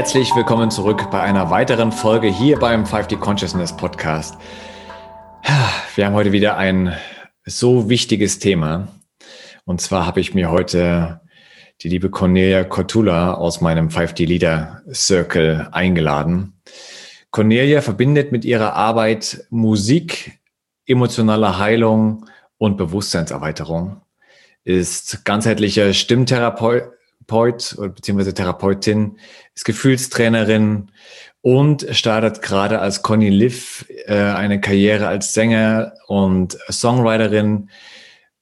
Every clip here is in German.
Herzlich willkommen zurück bei einer weiteren Folge hier beim 5D Consciousness Podcast. Wir haben heute wieder ein so wichtiges Thema. Und zwar habe ich mir heute die liebe Cornelia Cortula aus meinem 5D Leader Circle eingeladen. Cornelia verbindet mit ihrer Arbeit Musik, emotionale Heilung und Bewusstseinserweiterung, ist ganzheitlicher Stimmtherapeut bzw. Therapeutin, ist Gefühlstrainerin und startet gerade als Conny Liv äh, eine Karriere als Sänger und Songwriterin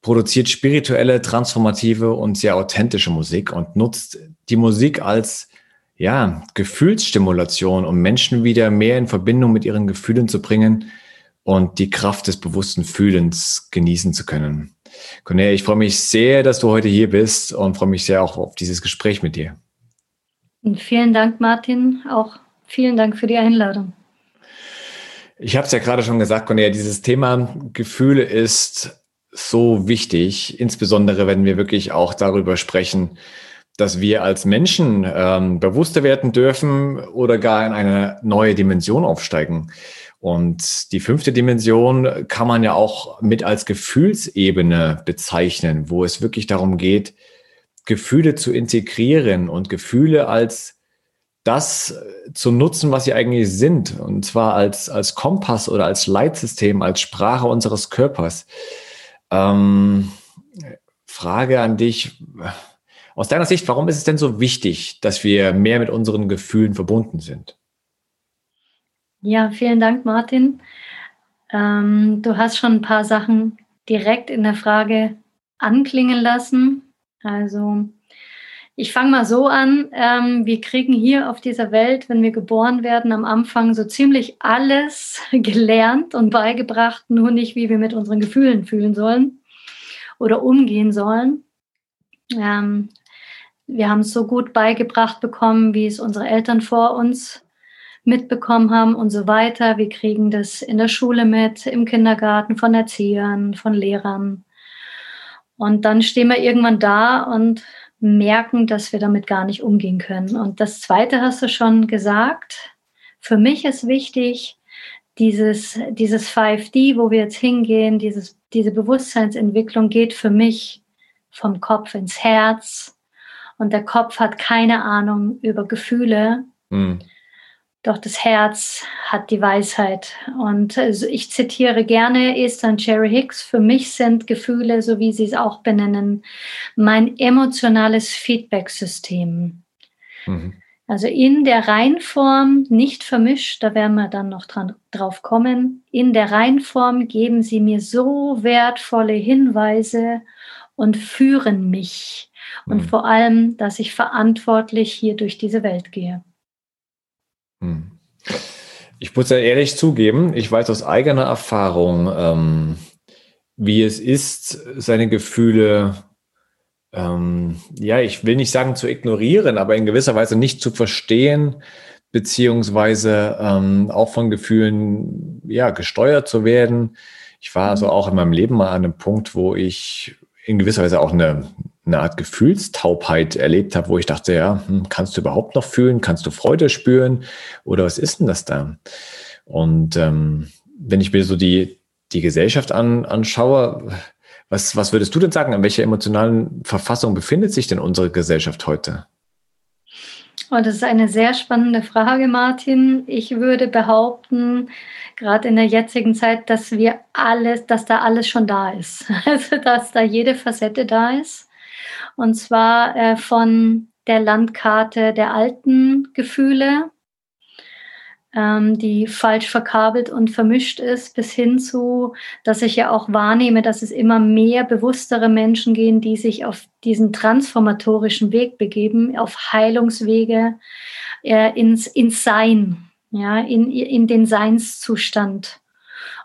produziert spirituelle, transformative und sehr authentische Musik und nutzt die Musik als ja, Gefühlsstimulation, um Menschen wieder mehr in Verbindung mit ihren Gefühlen zu bringen und die Kraft des bewussten Fühlens genießen zu können. Cornelia, ich freue mich sehr, dass du heute hier bist und freue mich sehr auch auf dieses Gespräch mit dir. Und vielen Dank, Martin. Auch vielen Dank für die Einladung. Ich habe es ja gerade schon gesagt, Cornelia, dieses Thema Gefühle ist so wichtig, insbesondere wenn wir wirklich auch darüber sprechen, dass wir als Menschen ähm, bewusster werden dürfen oder gar in eine neue Dimension aufsteigen. Und die fünfte Dimension kann man ja auch mit als Gefühlsebene bezeichnen, wo es wirklich darum geht, Gefühle zu integrieren und Gefühle als das zu nutzen, was sie eigentlich sind. Und zwar als, als Kompass oder als Leitsystem, als Sprache unseres Körpers. Ähm, Frage an dich. Aus deiner Sicht, warum ist es denn so wichtig, dass wir mehr mit unseren Gefühlen verbunden sind? Ja, vielen Dank, Martin. Ähm, du hast schon ein paar Sachen direkt in der Frage anklingen lassen. Also ich fange mal so an. Ähm, wir kriegen hier auf dieser Welt, wenn wir geboren werden, am Anfang so ziemlich alles gelernt und beigebracht, nur nicht, wie wir mit unseren Gefühlen fühlen sollen oder umgehen sollen. Ähm, wir haben es so gut beigebracht bekommen, wie es unsere Eltern vor uns mitbekommen haben und so weiter. Wir kriegen das in der Schule mit, im Kindergarten, von Erziehern, von Lehrern. Und dann stehen wir irgendwann da und merken, dass wir damit gar nicht umgehen können. Und das Zweite hast du schon gesagt. Für mich ist wichtig, dieses, dieses 5D, wo wir jetzt hingehen, dieses, diese Bewusstseinsentwicklung geht für mich vom Kopf ins Herz. Und der Kopf hat keine Ahnung über Gefühle. Mhm. Doch das Herz hat die Weisheit. Und also ich zitiere gerne Esther und Jerry Hicks. Für mich sind Gefühle, so wie sie es auch benennen, mein emotionales Feedback-System. Mhm. Also in der Reinform, nicht vermischt, da werden wir dann noch dran, drauf kommen. In der Reinform geben sie mir so wertvolle Hinweise und führen mich. Und mhm. vor allem, dass ich verantwortlich hier durch diese Welt gehe. Hm. Ich muss ja ehrlich zugeben, ich weiß aus eigener Erfahrung, ähm, wie es ist, seine Gefühle, ähm, ja, ich will nicht sagen zu ignorieren, aber in gewisser Weise nicht zu verstehen, beziehungsweise ähm, auch von Gefühlen, ja, gesteuert zu werden. Ich war also auch in meinem Leben mal an einem Punkt, wo ich in gewisser Weise auch eine, eine Art Gefühlstaubheit erlebt habe, wo ich dachte, ja, hm, kannst du überhaupt noch fühlen? Kannst du Freude spüren? Oder was ist denn das da? Und ähm, wenn ich mir so die, die Gesellschaft an, anschaue, was, was würdest du denn sagen? An welcher emotionalen Verfassung befindet sich denn unsere Gesellschaft heute? Oh, das ist eine sehr spannende Frage, Martin. Ich würde behaupten, gerade in der jetzigen Zeit, dass wir alles, dass da alles schon da ist. Also, dass da jede Facette da ist. Und zwar äh, von der Landkarte der alten Gefühle ähm, die falsch verkabelt und vermischt ist, bis hin zu, dass ich ja auch wahrnehme, dass es immer mehr bewusstere Menschen gehen, die sich auf diesen transformatorischen Weg begeben, auf Heilungswege äh, ins, ins Sein, ja, in, in den Seinszustand.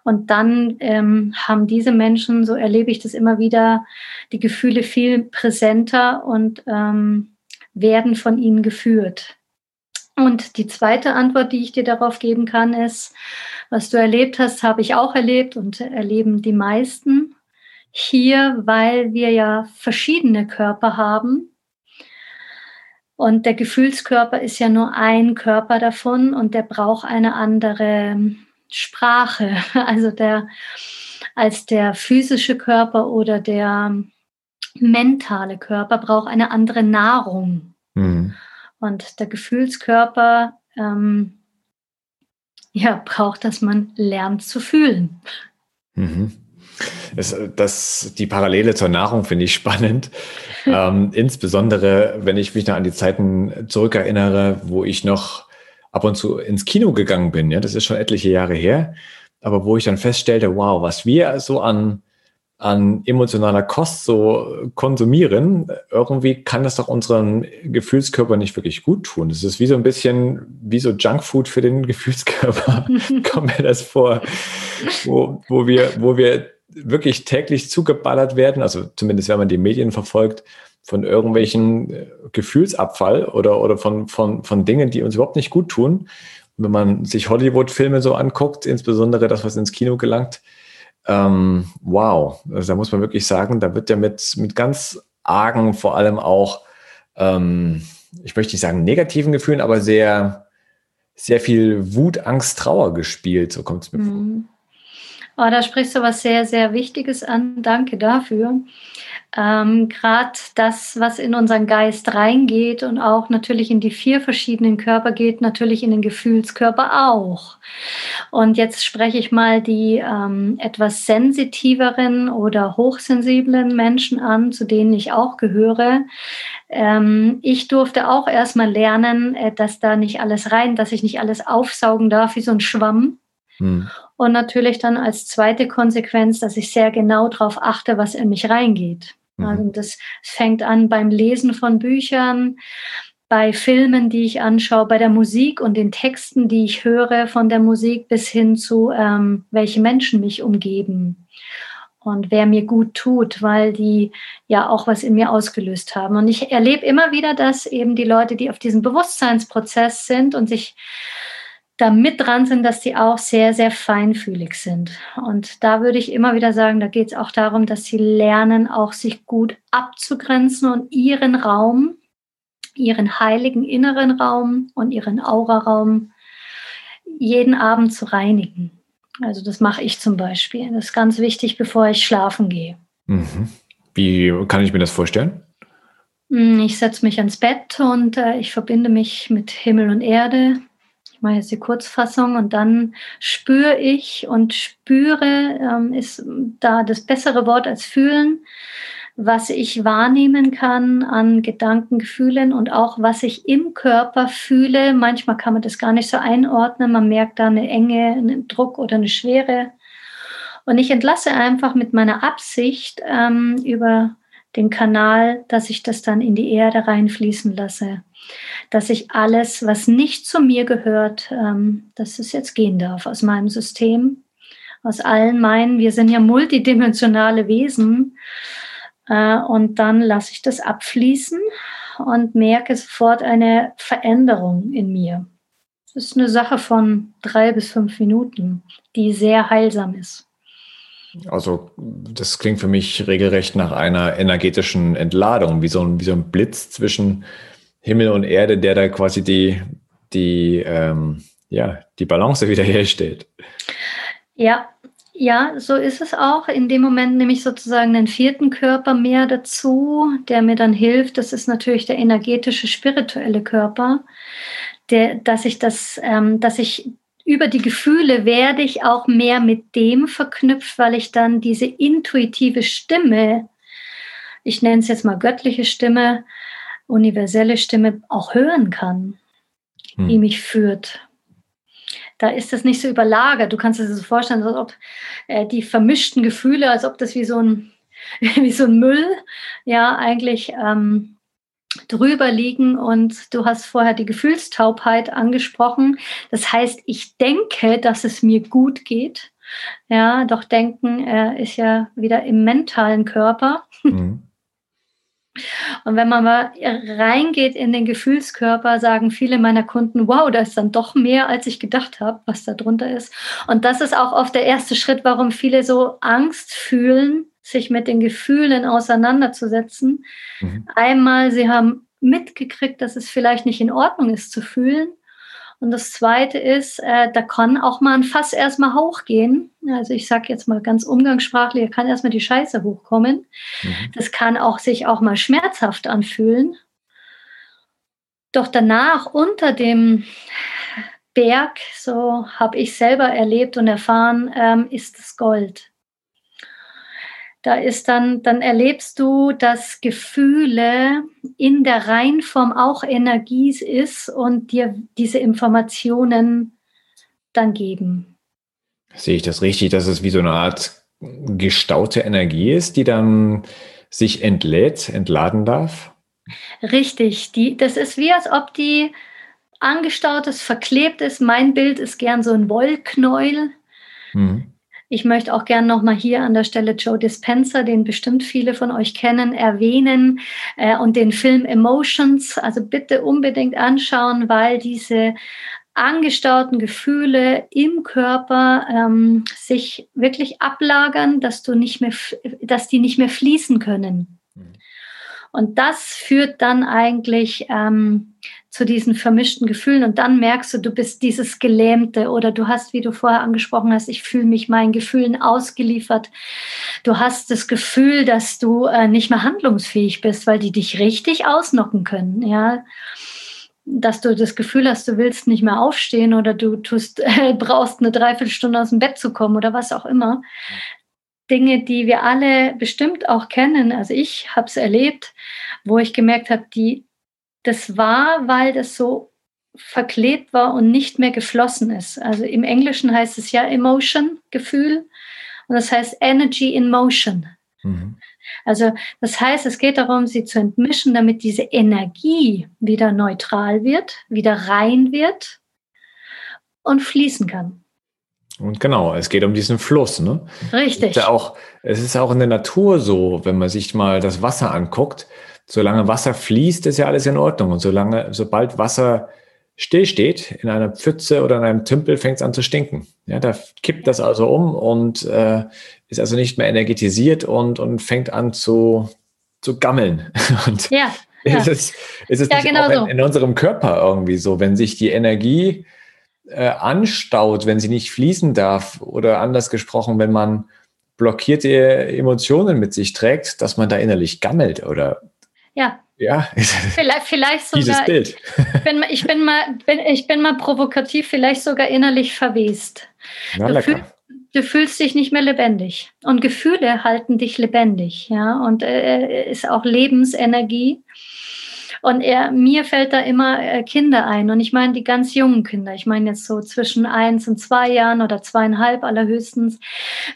Und dann ähm, haben diese Menschen, so erlebe ich das immer wieder, die Gefühle viel präsenter und ähm, werden von ihnen geführt. Und die zweite Antwort, die ich dir darauf geben kann, ist, was du erlebt hast, habe ich auch erlebt und erleben die meisten hier, weil wir ja verschiedene Körper haben. Und der Gefühlskörper ist ja nur ein Körper davon und der braucht eine andere Sprache. Also der, als der physische Körper oder der mentale Körper braucht eine andere Nahrung. Mhm. Und der Gefühlskörper ähm, ja, braucht, dass man lernt zu fühlen. Mhm. Das, das, die Parallele zur Nahrung finde ich spannend. ähm, insbesondere, wenn ich mich noch an die Zeiten zurückerinnere, wo ich noch ab und zu ins Kino gegangen bin. Ja, das ist schon etliche Jahre her. Aber wo ich dann feststellte, wow, was wir so an an emotionaler Kost so konsumieren, irgendwie kann das doch unseren Gefühlskörper nicht wirklich gut tun. Das ist wie so ein bisschen wie so Junkfood für den Gefühlskörper, kommt mir das vor, wo, wo, wir, wo wir wirklich täglich zugeballert werden, also zumindest wenn man die Medien verfolgt, von irgendwelchen äh, Gefühlsabfall oder, oder von, von, von Dingen, die uns überhaupt nicht gut tun. wenn man sich Hollywood-Filme so anguckt, insbesondere das, was ins Kino gelangt, ähm, wow, also da muss man wirklich sagen, da wird ja mit, mit ganz argen, vor allem auch, ähm, ich möchte nicht sagen negativen Gefühlen, aber sehr, sehr viel Wut, Angst, Trauer gespielt, so kommt es mir mhm. vor. Oh, da sprichst du was sehr, sehr Wichtiges an. Danke dafür ähm, gerade das, was in unseren Geist reingeht und auch natürlich in die vier verschiedenen Körper geht, natürlich in den Gefühlskörper auch. Und jetzt spreche ich mal die ähm, etwas sensitiveren oder hochsensiblen Menschen an, zu denen ich auch gehöre. Ähm, ich durfte auch erstmal lernen, äh, dass da nicht alles rein, dass ich nicht alles aufsaugen darf wie so ein Schwamm. Hm. Und natürlich dann als zweite Konsequenz, dass ich sehr genau darauf achte, was in mich reingeht. Mhm. Also das fängt an beim Lesen von Büchern, bei Filmen, die ich anschaue, bei der Musik und den Texten, die ich höre von der Musik bis hin zu, ähm, welche Menschen mich umgeben und wer mir gut tut, weil die ja auch was in mir ausgelöst haben. Und ich erlebe immer wieder, dass eben die Leute, die auf diesem Bewusstseinsprozess sind und sich da mit dran sind, dass die auch sehr, sehr feinfühlig sind. Und da würde ich immer wieder sagen, da geht es auch darum, dass sie lernen, auch sich gut abzugrenzen und ihren Raum, ihren heiligen inneren Raum und ihren Auraraum jeden Abend zu reinigen. Also das mache ich zum Beispiel. Das ist ganz wichtig, bevor ich schlafen gehe. Mhm. Wie kann ich mir das vorstellen? Hm, ich setze mich ans Bett und äh, ich verbinde mich mit Himmel und Erde, mache jetzt die Kurzfassung und dann spüre ich und spüre ähm, ist da das bessere Wort als fühlen, was ich wahrnehmen kann an Gedanken, Gefühlen und auch was ich im Körper fühle. Manchmal kann man das gar nicht so einordnen. Man merkt da eine Enge, einen Druck oder eine Schwere. Und ich entlasse einfach mit meiner Absicht ähm, über den Kanal, dass ich das dann in die Erde reinfließen lasse dass ich alles, was nicht zu mir gehört, ähm, dass es jetzt gehen darf aus meinem System, aus allen meinen. Wir sind ja multidimensionale Wesen. Äh, und dann lasse ich das abfließen und merke sofort eine Veränderung in mir. Das ist eine Sache von drei bis fünf Minuten, die sehr heilsam ist. Also das klingt für mich regelrecht nach einer energetischen Entladung, wie so ein, wie so ein Blitz zwischen Himmel und Erde, der da quasi die, die, ähm, ja, die Balance wiederherstellt. Ja, ja, so ist es auch. In dem Moment nehme ich sozusagen den vierten Körper mehr dazu, der mir dann hilft. Das ist natürlich der energetische, spirituelle Körper, der, dass ich das, ähm, dass ich über die Gefühle werde ich auch mehr mit dem verknüpft, weil ich dann diese intuitive Stimme, ich nenne es jetzt mal göttliche Stimme, universelle Stimme auch hören kann, hm. die mich führt. da ist das nicht so überlagert. Du kannst dir das so vorstellen, als ob äh, die vermischten Gefühle, als ob das wie so ein, wie so ein Müll, ja, eigentlich ähm, drüber liegen. Und du hast vorher die Gefühlstaubheit angesprochen. Das heißt, ich denke, dass es mir gut geht. Ja, doch Denken äh, ist ja wieder im mentalen Körper. Mhm. Und wenn man mal reingeht in den Gefühlskörper, sagen viele meiner Kunden, wow, da ist dann doch mehr, als ich gedacht habe, was da drunter ist. Und das ist auch oft der erste Schritt, warum viele so Angst fühlen, sich mit den Gefühlen auseinanderzusetzen. Mhm. Einmal, sie haben mitgekriegt, dass es vielleicht nicht in Ordnung ist zu fühlen. Und das Zweite ist, äh, da kann auch mal ein Fass erstmal hochgehen. Also ich sage jetzt mal ganz umgangssprachlich, da kann erstmal die Scheiße hochkommen. Mhm. Das kann auch sich auch mal schmerzhaft anfühlen. Doch danach unter dem Berg, so habe ich selber erlebt und erfahren, ähm, ist es Gold. Da ist dann, dann erlebst du, dass Gefühle in der Reinform auch Energie ist und dir diese Informationen dann geben. Sehe ich das richtig, dass es wie so eine Art gestaute Energie ist, die dann sich entlädt, entladen darf? Richtig, die, das ist wie als ob die angestaut ist, verklebt ist. Mein Bild ist gern so ein Wollknäuel. Mhm. Ich möchte auch gerne nochmal hier an der Stelle Joe Dispenza, den bestimmt viele von euch kennen, erwähnen äh, und den Film Emotions. Also bitte unbedingt anschauen, weil diese angestauten Gefühle im Körper ähm, sich wirklich ablagern, dass du nicht mehr, dass die nicht mehr fließen können. Mhm. Und das führt dann eigentlich ähm, zu diesen vermischten Gefühlen und dann merkst du, du bist dieses Gelähmte oder du hast, wie du vorher angesprochen hast, ich fühle mich meinen Gefühlen ausgeliefert. Du hast das Gefühl, dass du äh, nicht mehr handlungsfähig bist, weil die dich richtig ausnocken können, ja. Dass du das Gefühl hast, du willst nicht mehr aufstehen oder du tust, brauchst eine Dreiviertelstunde aus dem Bett zu kommen oder was auch immer. Dinge, die wir alle bestimmt auch kennen. Also ich habe es erlebt, wo ich gemerkt habe, die das war, weil das so verklebt war und nicht mehr geflossen ist. Also im Englischen heißt es ja Emotion, Gefühl. Und das heißt Energy in Motion. Mhm. Also das heißt, es geht darum, sie zu entmischen, damit diese Energie wieder neutral wird, wieder rein wird und fließen kann. Und genau, es geht um diesen Fluss. Ne? Richtig. Es ist, ja auch, es ist auch in der Natur so, wenn man sich mal das Wasser anguckt, solange Wasser fließt, ist ja alles in Ordnung. Und solange, sobald Wasser stillsteht in einer Pfütze oder in einem Tümpel, fängt es an zu stinken. Ja, da kippt das also um und äh, ist also nicht mehr energetisiert und, und fängt an zu, zu gammeln. Und ja. ja. Ist es, ist es ja, genau in, in, unserem Körper irgendwie so, wenn sich die Energie äh, anstaut, wenn sie nicht fließen darf oder anders gesprochen, wenn man blockierte Emotionen mit sich trägt, dass man da innerlich gammelt oder ja. Ja, vielleicht, vielleicht sogar. Dieses Bild. Ich bin, ich, bin mal, bin, ich bin mal provokativ, vielleicht sogar innerlich verwest. Na, du, fühl, du, fühlst dich nicht mehr lebendig. Und Gefühle halten dich lebendig. Ja, und äh, ist auch Lebensenergie. Und er, mir fällt da immer äh, Kinder ein. Und ich meine die ganz jungen Kinder. Ich meine jetzt so zwischen eins und zwei Jahren oder zweieinhalb allerhöchstens.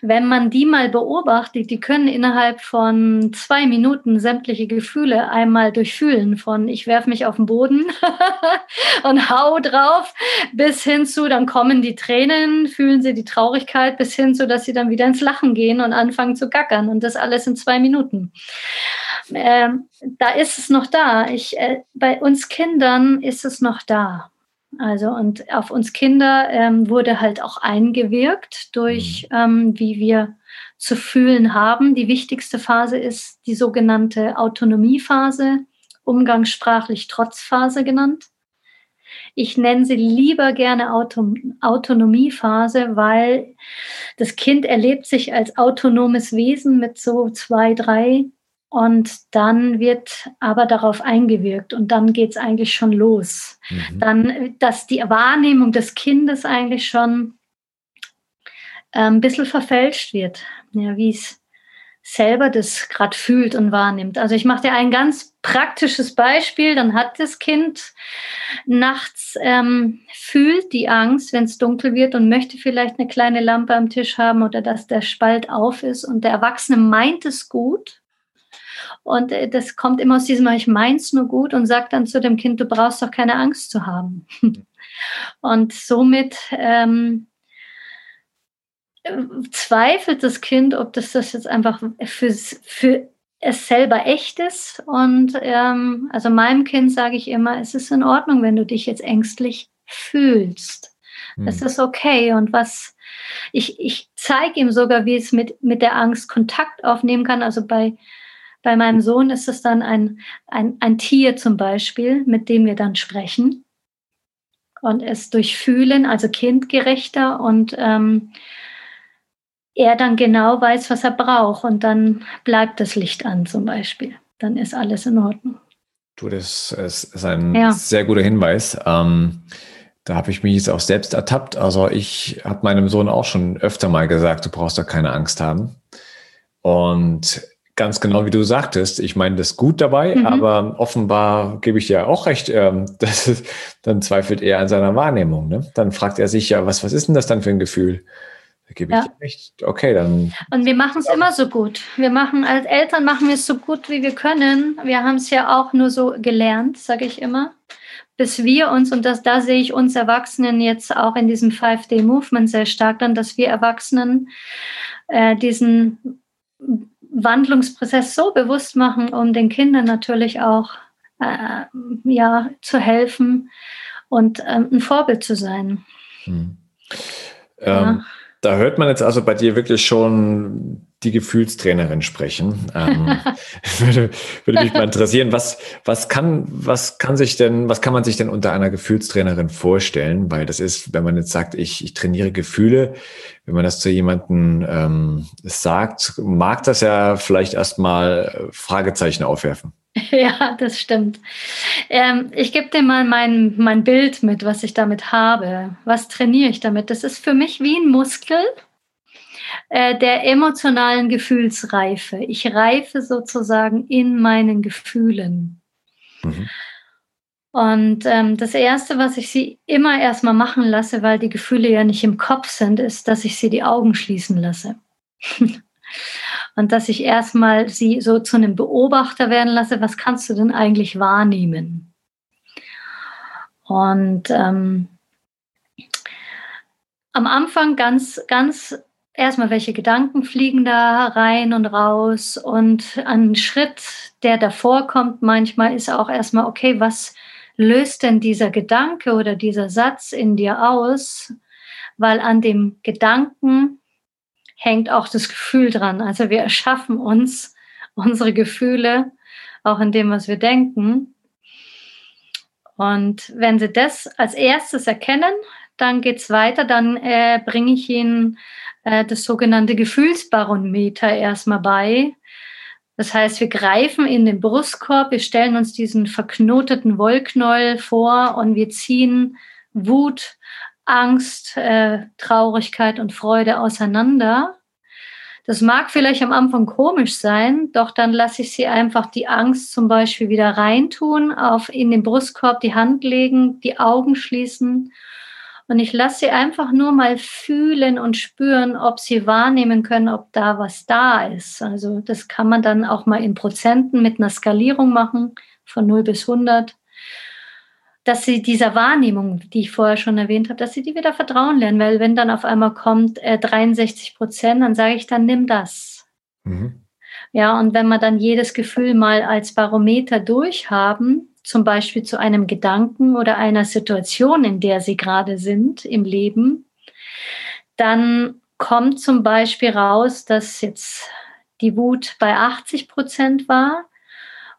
Wenn man die mal beobachtet, die können innerhalb von zwei Minuten sämtliche Gefühle einmal durchfühlen. Von ich werfe mich auf den Boden und hau drauf, bis hin zu, dann kommen die Tränen, fühlen sie die Traurigkeit, bis hin zu, dass sie dann wieder ins Lachen gehen und anfangen zu gackern. Und das alles in zwei Minuten. Ähm, da ist es noch da. Ich, äh, bei uns Kindern ist es noch da. Also und auf uns Kinder ähm, wurde halt auch eingewirkt durch, mhm. ähm, wie wir zu fühlen haben. Die wichtigste Phase ist die sogenannte Autonomiephase, umgangssprachlich Trotzphase genannt. Ich nenne sie lieber gerne Auto Autonomiephase, weil das Kind erlebt sich als autonomes Wesen mit so zwei, drei und dann wird aber darauf eingewirkt und dann geht es eigentlich schon los. Mhm. Dann, dass die Wahrnehmung des Kindes eigentlich schon äh, ein bisschen verfälscht wird. Ja, wie es selber das gerade fühlt und wahrnimmt. Also ich mache dir ein ganz praktisches Beispiel. Dann hat das Kind nachts ähm, fühlt die Angst, wenn es dunkel wird und möchte vielleicht eine kleine Lampe am Tisch haben oder dass der Spalt auf ist und der Erwachsene meint es gut. Und äh, das kommt immer aus diesem, ich meins nur gut und sagt dann zu dem Kind, du brauchst doch keine Angst zu haben. und somit ähm, zweifelt das Kind, ob das, das jetzt einfach für, für es selber echt ist. Und ähm, also meinem Kind sage ich immer, es ist in Ordnung, wenn du dich jetzt ängstlich fühlst. Hm. Es ist okay. Und was ich, ich zeige ihm sogar, wie es mit, mit der Angst Kontakt aufnehmen kann. Also bei, bei meinem Sohn ist es dann ein, ein, ein Tier zum Beispiel, mit dem wir dann sprechen und es durchfühlen, also kindgerechter und ähm, er dann genau weiß, was er braucht und dann bleibt das Licht an zum Beispiel. Dann ist alles in Ordnung. Du, das ist ein ja. sehr guter Hinweis. Ähm, da habe ich mich jetzt auch selbst ertappt. Also ich habe meinem Sohn auch schon öfter mal gesagt, du brauchst da keine Angst haben. Und ganz genau wie du sagtest, ich meine das gut dabei, mhm. aber offenbar gebe ich dir auch recht, ähm, das ist, dann zweifelt er an seiner Wahrnehmung. Ne? Dann fragt er sich ja, was, was ist denn das dann für ein Gefühl? Da gebe ich ja. recht. Okay, dann. Und wir machen es immer so gut. Wir machen als Eltern machen wir es so gut, wie wir können. Wir haben es ja auch nur so gelernt, sage ich immer. Bis wir uns, und das, da sehe ich uns Erwachsenen jetzt auch in diesem 5D-Movement sehr stark dann, dass wir Erwachsenen äh, diesen Wandlungsprozess so bewusst machen, um den Kindern natürlich auch äh, ja, zu helfen und ähm, ein Vorbild zu sein. Hm. Ja. Ähm, da hört man jetzt also bei dir wirklich schon die Gefühlstrainerin sprechen. Ähm, würde, würde mich mal interessieren, was, was kann, was kann sich denn, was kann man sich denn unter einer Gefühlstrainerin vorstellen? Weil das ist, wenn man jetzt sagt, ich, ich trainiere Gefühle, wenn man das zu jemandem ähm, sagt, mag das ja vielleicht erstmal Fragezeichen aufwerfen. Ja, das stimmt. Ähm, ich gebe dir mal mein, mein Bild mit, was ich damit habe. Was trainiere ich damit? Das ist für mich wie ein Muskel äh, der emotionalen Gefühlsreife. Ich reife sozusagen in meinen Gefühlen. Mhm. Und ähm, das Erste, was ich sie immer erstmal machen lasse, weil die Gefühle ja nicht im Kopf sind, ist, dass ich sie die Augen schließen lasse. und dass ich erstmal sie so zu einem Beobachter werden lasse, was kannst du denn eigentlich wahrnehmen? Und ähm, am Anfang ganz, ganz erstmal, welche Gedanken fliegen da rein und raus und ein Schritt, der davor kommt, manchmal ist auch erstmal, okay, was löst denn dieser Gedanke oder dieser Satz in dir aus? Weil an dem Gedanken hängt auch das Gefühl dran. Also wir erschaffen uns unsere Gefühle auch in dem, was wir denken. Und wenn Sie das als erstes erkennen, dann geht es weiter, dann äh, bringe ich Ihnen äh, das sogenannte Gefühlsbarometer erstmal bei. Das heißt, wir greifen in den Brustkorb, wir stellen uns diesen verknoteten Wollknäuel vor und wir ziehen Wut, Angst, äh, Traurigkeit und Freude auseinander. Das mag vielleicht am Anfang komisch sein, doch dann lasse ich sie einfach die Angst zum Beispiel wieder reintun, auf in den Brustkorb die Hand legen, die Augen schließen und ich lasse sie einfach nur mal fühlen und spüren, ob sie wahrnehmen können, ob da was da ist. Also das kann man dann auch mal in Prozenten mit einer Skalierung machen, von 0 bis 100 dass sie dieser Wahrnehmung, die ich vorher schon erwähnt habe, dass sie die wieder vertrauen lernen. Weil wenn dann auf einmal kommt äh, 63 Prozent, dann sage ich, dann nimm das. Mhm. Ja, und wenn wir dann jedes Gefühl mal als Barometer durchhaben, zum Beispiel zu einem Gedanken oder einer Situation, in der sie gerade sind im Leben, dann kommt zum Beispiel raus, dass jetzt die Wut bei 80 Prozent war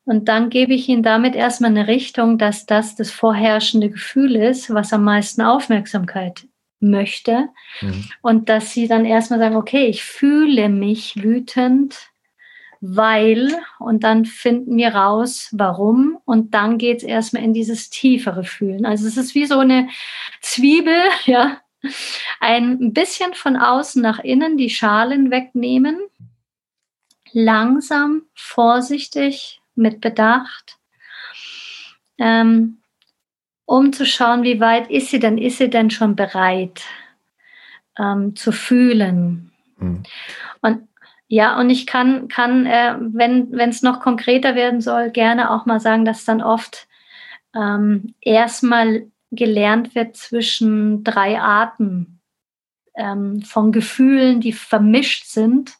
und dann gebe ich ihnen damit erstmal eine Richtung, dass das das vorherrschende Gefühl ist, was am meisten Aufmerksamkeit möchte. Mhm. Und dass sie dann erstmal sagen, okay, ich fühle mich wütend, weil, und dann finden wir raus, warum. Und dann geht es erstmal in dieses tiefere Fühlen. Also es ist wie so eine Zwiebel, ja. Ein bisschen von außen nach innen die Schalen wegnehmen langsam, vorsichtig, mit Bedacht, ähm, um zu schauen, wie weit ist sie denn, ist sie denn schon bereit ähm, zu fühlen. Mhm. Und ja, und ich kann, kann äh, wenn es noch konkreter werden soll, gerne auch mal sagen, dass dann oft ähm, erstmal gelernt wird zwischen drei Arten ähm, von Gefühlen, die vermischt sind,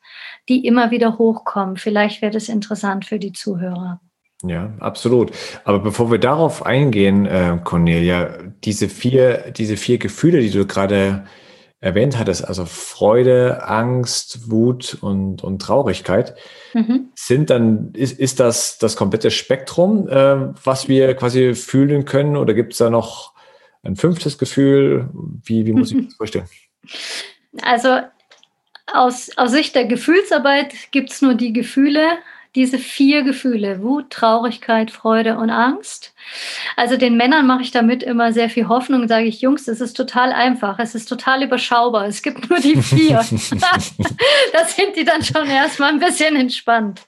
die immer wieder hochkommen. Vielleicht wäre das interessant für die Zuhörer. Ja, absolut. Aber bevor wir darauf eingehen, äh, Cornelia, diese vier, diese vier Gefühle, die du gerade erwähnt hattest, also Freude, Angst, Wut und, und Traurigkeit, mhm. sind dann, ist, ist das das komplette Spektrum, äh, was wir quasi fühlen können? Oder gibt es da noch ein fünftes Gefühl? Wie, wie muss ich das vorstellen? Also aus, aus Sicht der Gefühlsarbeit gibt es nur die Gefühle, diese vier Gefühle, Wut, Traurigkeit, Freude und Angst. Also den Männern mache ich damit immer sehr viel Hoffnung, sage ich, Jungs, das ist total einfach, es ist total überschaubar, es gibt nur die vier. da sind die dann schon erstmal ein bisschen entspannt.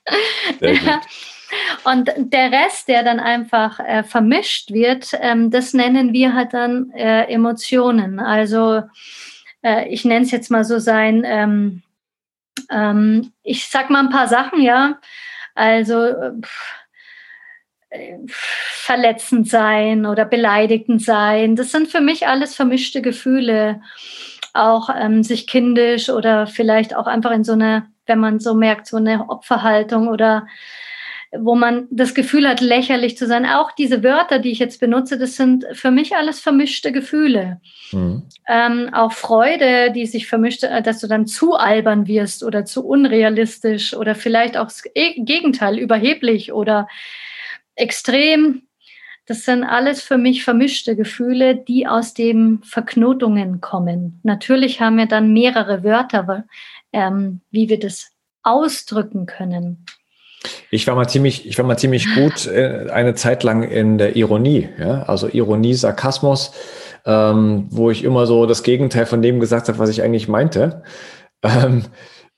Und der Rest, der dann einfach äh, vermischt wird, ähm, das nennen wir halt dann äh, Emotionen. Also äh, ich nenne es jetzt mal so sein, ähm, ähm, ich sag mal ein paar Sachen, ja. Also pff, verletzend sein oder beleidigend sein. Das sind für mich alles vermischte Gefühle. Auch ähm, sich kindisch oder vielleicht auch einfach in so eine, wenn man so merkt, so eine Opferhaltung oder wo man das Gefühl hat, lächerlich zu sein. Auch diese Wörter, die ich jetzt benutze, das sind für mich alles vermischte Gefühle. Mhm. Ähm, auch Freude, die sich vermischt, äh, dass du dann zu albern wirst oder zu unrealistisch oder vielleicht auch das Gegenteil, überheblich oder extrem. Das sind alles für mich vermischte Gefühle, die aus den Verknotungen kommen. Natürlich haben wir dann mehrere Wörter, ähm, wie wir das ausdrücken können. Ich war mal ziemlich, ich war mal ziemlich gut äh, eine Zeit lang in der Ironie, ja, also Ironie, Sarkasmus, ähm, wo ich immer so das Gegenteil von dem gesagt habe, was ich eigentlich meinte. Ähm,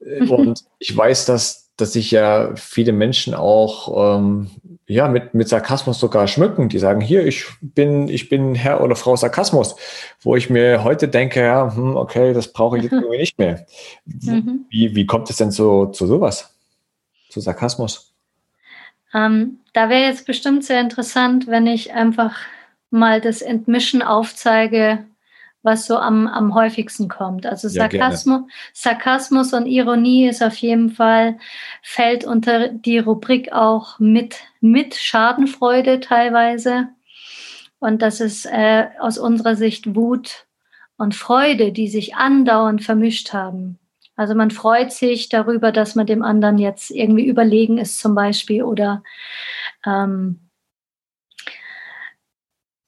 und ich weiß, dass, dass sich ja viele Menschen auch ähm, ja, mit, mit Sarkasmus sogar schmücken. Die sagen, hier, ich bin, ich bin Herr oder Frau Sarkasmus, wo ich mir heute denke, ja, hm, okay, das brauche ich jetzt irgendwie nicht mehr. Mhm. Wie, wie kommt es denn zu, zu sowas? Zu Sarkasmus? Ähm, da wäre jetzt bestimmt sehr interessant, wenn ich einfach mal das Entmischen aufzeige, was so am, am häufigsten kommt. Also ja, Sarkasmus, Sarkasmus und Ironie ist auf jeden Fall, fällt unter die Rubrik auch mit, mit Schadenfreude teilweise. Und das ist äh, aus unserer Sicht Wut und Freude, die sich andauernd vermischt haben. Also man freut sich darüber, dass man dem anderen jetzt irgendwie überlegen ist zum Beispiel oder ähm,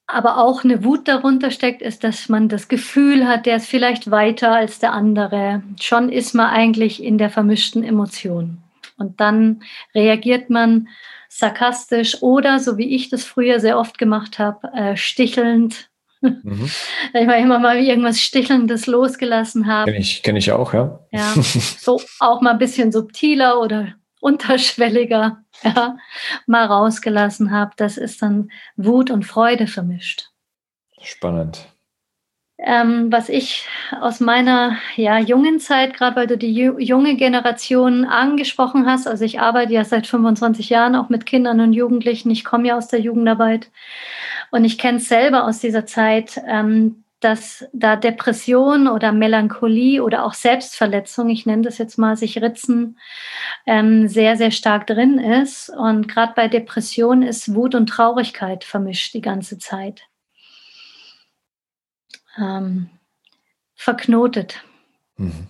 aber auch eine Wut darunter steckt, ist, dass man das Gefühl hat, der ist vielleicht weiter als der andere. Schon ist man eigentlich in der vermischten Emotion. Und dann reagiert man sarkastisch oder, so wie ich das früher sehr oft gemacht habe, äh, stichelnd. Mhm. Ich mal immer mal irgendwas Stichelndes losgelassen habe. Kenne ich, kenn ich auch, ja. Ja, so auch mal ein bisschen subtiler oder unterschwelliger ja, mal rausgelassen habe. Das ist dann Wut und Freude vermischt. Spannend. Ähm, was ich aus meiner ja, jungen Zeit, gerade weil du die junge Generation angesprochen hast, also ich arbeite ja seit 25 Jahren auch mit Kindern und Jugendlichen, ich komme ja aus der Jugendarbeit und ich kenne es selber aus dieser Zeit, ähm, dass da Depression oder Melancholie oder auch Selbstverletzung, ich nenne das jetzt mal, sich ritzen, ähm, sehr, sehr stark drin ist. Und gerade bei Depression ist Wut und Traurigkeit vermischt die ganze Zeit. Ähm, verknotet. Mhm.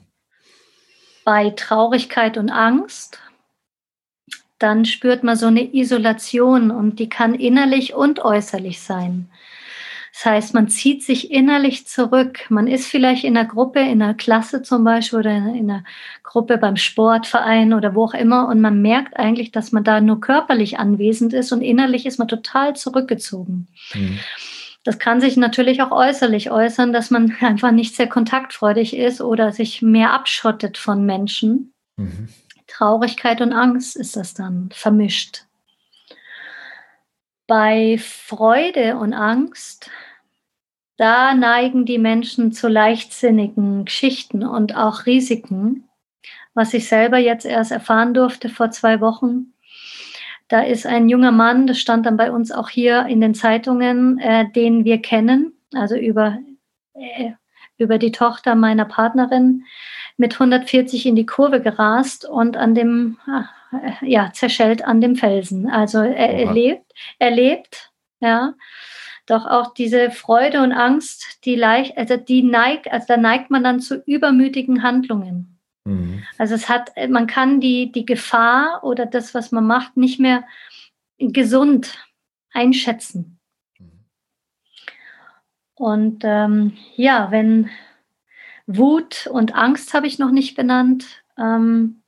Bei Traurigkeit und Angst, dann spürt man so eine Isolation und die kann innerlich und äußerlich sein. Das heißt, man zieht sich innerlich zurück. Man ist vielleicht in einer Gruppe, in einer Klasse zum Beispiel oder in einer Gruppe beim Sportverein oder wo auch immer und man merkt eigentlich, dass man da nur körperlich anwesend ist und innerlich ist man total zurückgezogen. Mhm. Das kann sich natürlich auch äußerlich äußern, dass man einfach nicht sehr kontaktfreudig ist oder sich mehr abschottet von Menschen. Mhm. Traurigkeit und Angst ist das dann vermischt. Bei Freude und Angst, da neigen die Menschen zu leichtsinnigen Geschichten und auch Risiken, was ich selber jetzt erst erfahren durfte vor zwei Wochen. Da ist ein junger Mann, das stand dann bei uns auch hier in den Zeitungen, äh, den wir kennen, also über, äh, über die Tochter meiner Partnerin, mit 140 in die Kurve gerast und an dem, äh, ja, zerschellt an dem Felsen. Also er, er lebt, er lebt, ja. Doch auch diese Freude und Angst, die leicht, also die neigt, also da neigt man dann zu übermütigen Handlungen. Mhm. Also es hat, man kann die, die Gefahr oder das, was man macht, nicht mehr gesund einschätzen. Mhm. Und ähm, ja, wenn Wut und Angst habe ich noch nicht benannt, ähm,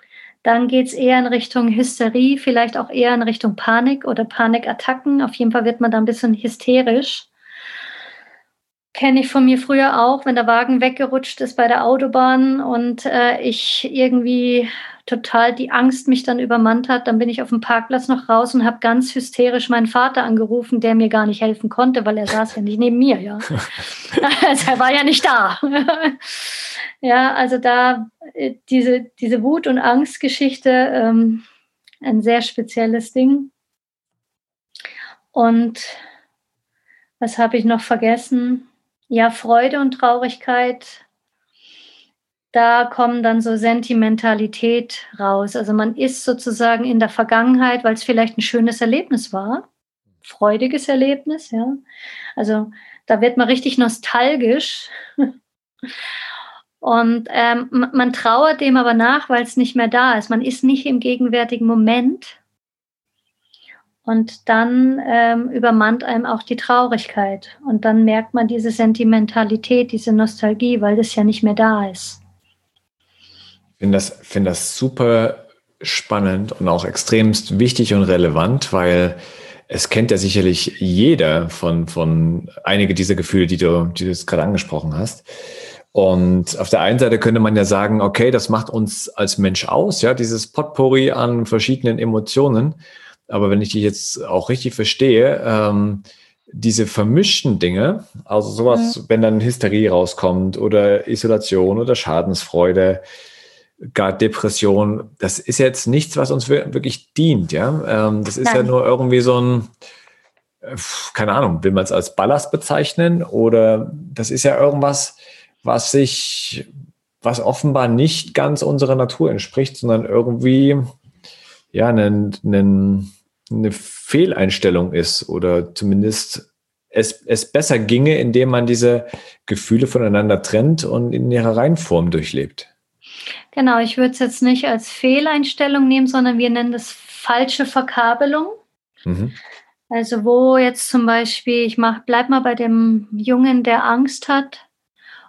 dann geht es eher in Richtung Hysterie, vielleicht auch eher in Richtung Panik oder Panikattacken. Auf jeden Fall wird man da ein bisschen hysterisch. Kenne ich von mir früher auch, wenn der Wagen weggerutscht ist bei der Autobahn und äh, ich irgendwie total die Angst mich dann übermannt hat. Dann bin ich auf dem Parkplatz noch raus und habe ganz hysterisch meinen Vater angerufen, der mir gar nicht helfen konnte, weil er saß ja nicht neben mir, ja. also er war ja nicht da. ja, also da äh, diese, diese Wut- und Angstgeschichte, ähm, ein sehr spezielles Ding. Und was habe ich noch vergessen? Ja, Freude und Traurigkeit da kommen dann so Sentimentalität raus. Also man ist sozusagen in der Vergangenheit, weil es vielleicht ein schönes Erlebnis war, freudiges Erlebnis, ja. Also da wird man richtig nostalgisch. Und ähm, man trauert dem aber nach, weil es nicht mehr da ist. Man ist nicht im gegenwärtigen Moment. Und dann ähm, übermannt einem auch die Traurigkeit. Und dann merkt man diese Sentimentalität, diese Nostalgie, weil das ja nicht mehr da ist. Ich finde das, find das super spannend und auch extremst wichtig und relevant, weil es kennt ja sicherlich jeder von, von einige dieser Gefühle, die du, die du jetzt gerade angesprochen hast. Und auf der einen Seite könnte man ja sagen, okay, das macht uns als Mensch aus, ja, dieses Potpourri an verschiedenen Emotionen. Aber wenn ich dich jetzt auch richtig verstehe, ähm, diese vermischten Dinge, also sowas, mhm. wenn dann Hysterie rauskommt oder Isolation oder Schadensfreude, gar Depression, das ist jetzt nichts, was uns wirklich dient, ja. Ähm, das ist Nein. ja nur irgendwie so ein, äh, keine Ahnung, will man es als Ballast bezeichnen oder das ist ja irgendwas, was sich, was offenbar nicht ganz unserer Natur entspricht, sondern irgendwie ja einen, einen, eine Fehleinstellung ist oder zumindest es, es besser ginge, indem man diese Gefühle voneinander trennt und in ihrer Reihenform durchlebt. Genau, ich würde es jetzt nicht als Fehleinstellung nehmen, sondern wir nennen das falsche Verkabelung. Mhm. Also wo jetzt zum Beispiel, ich mach, bleib mal bei dem Jungen, der Angst hat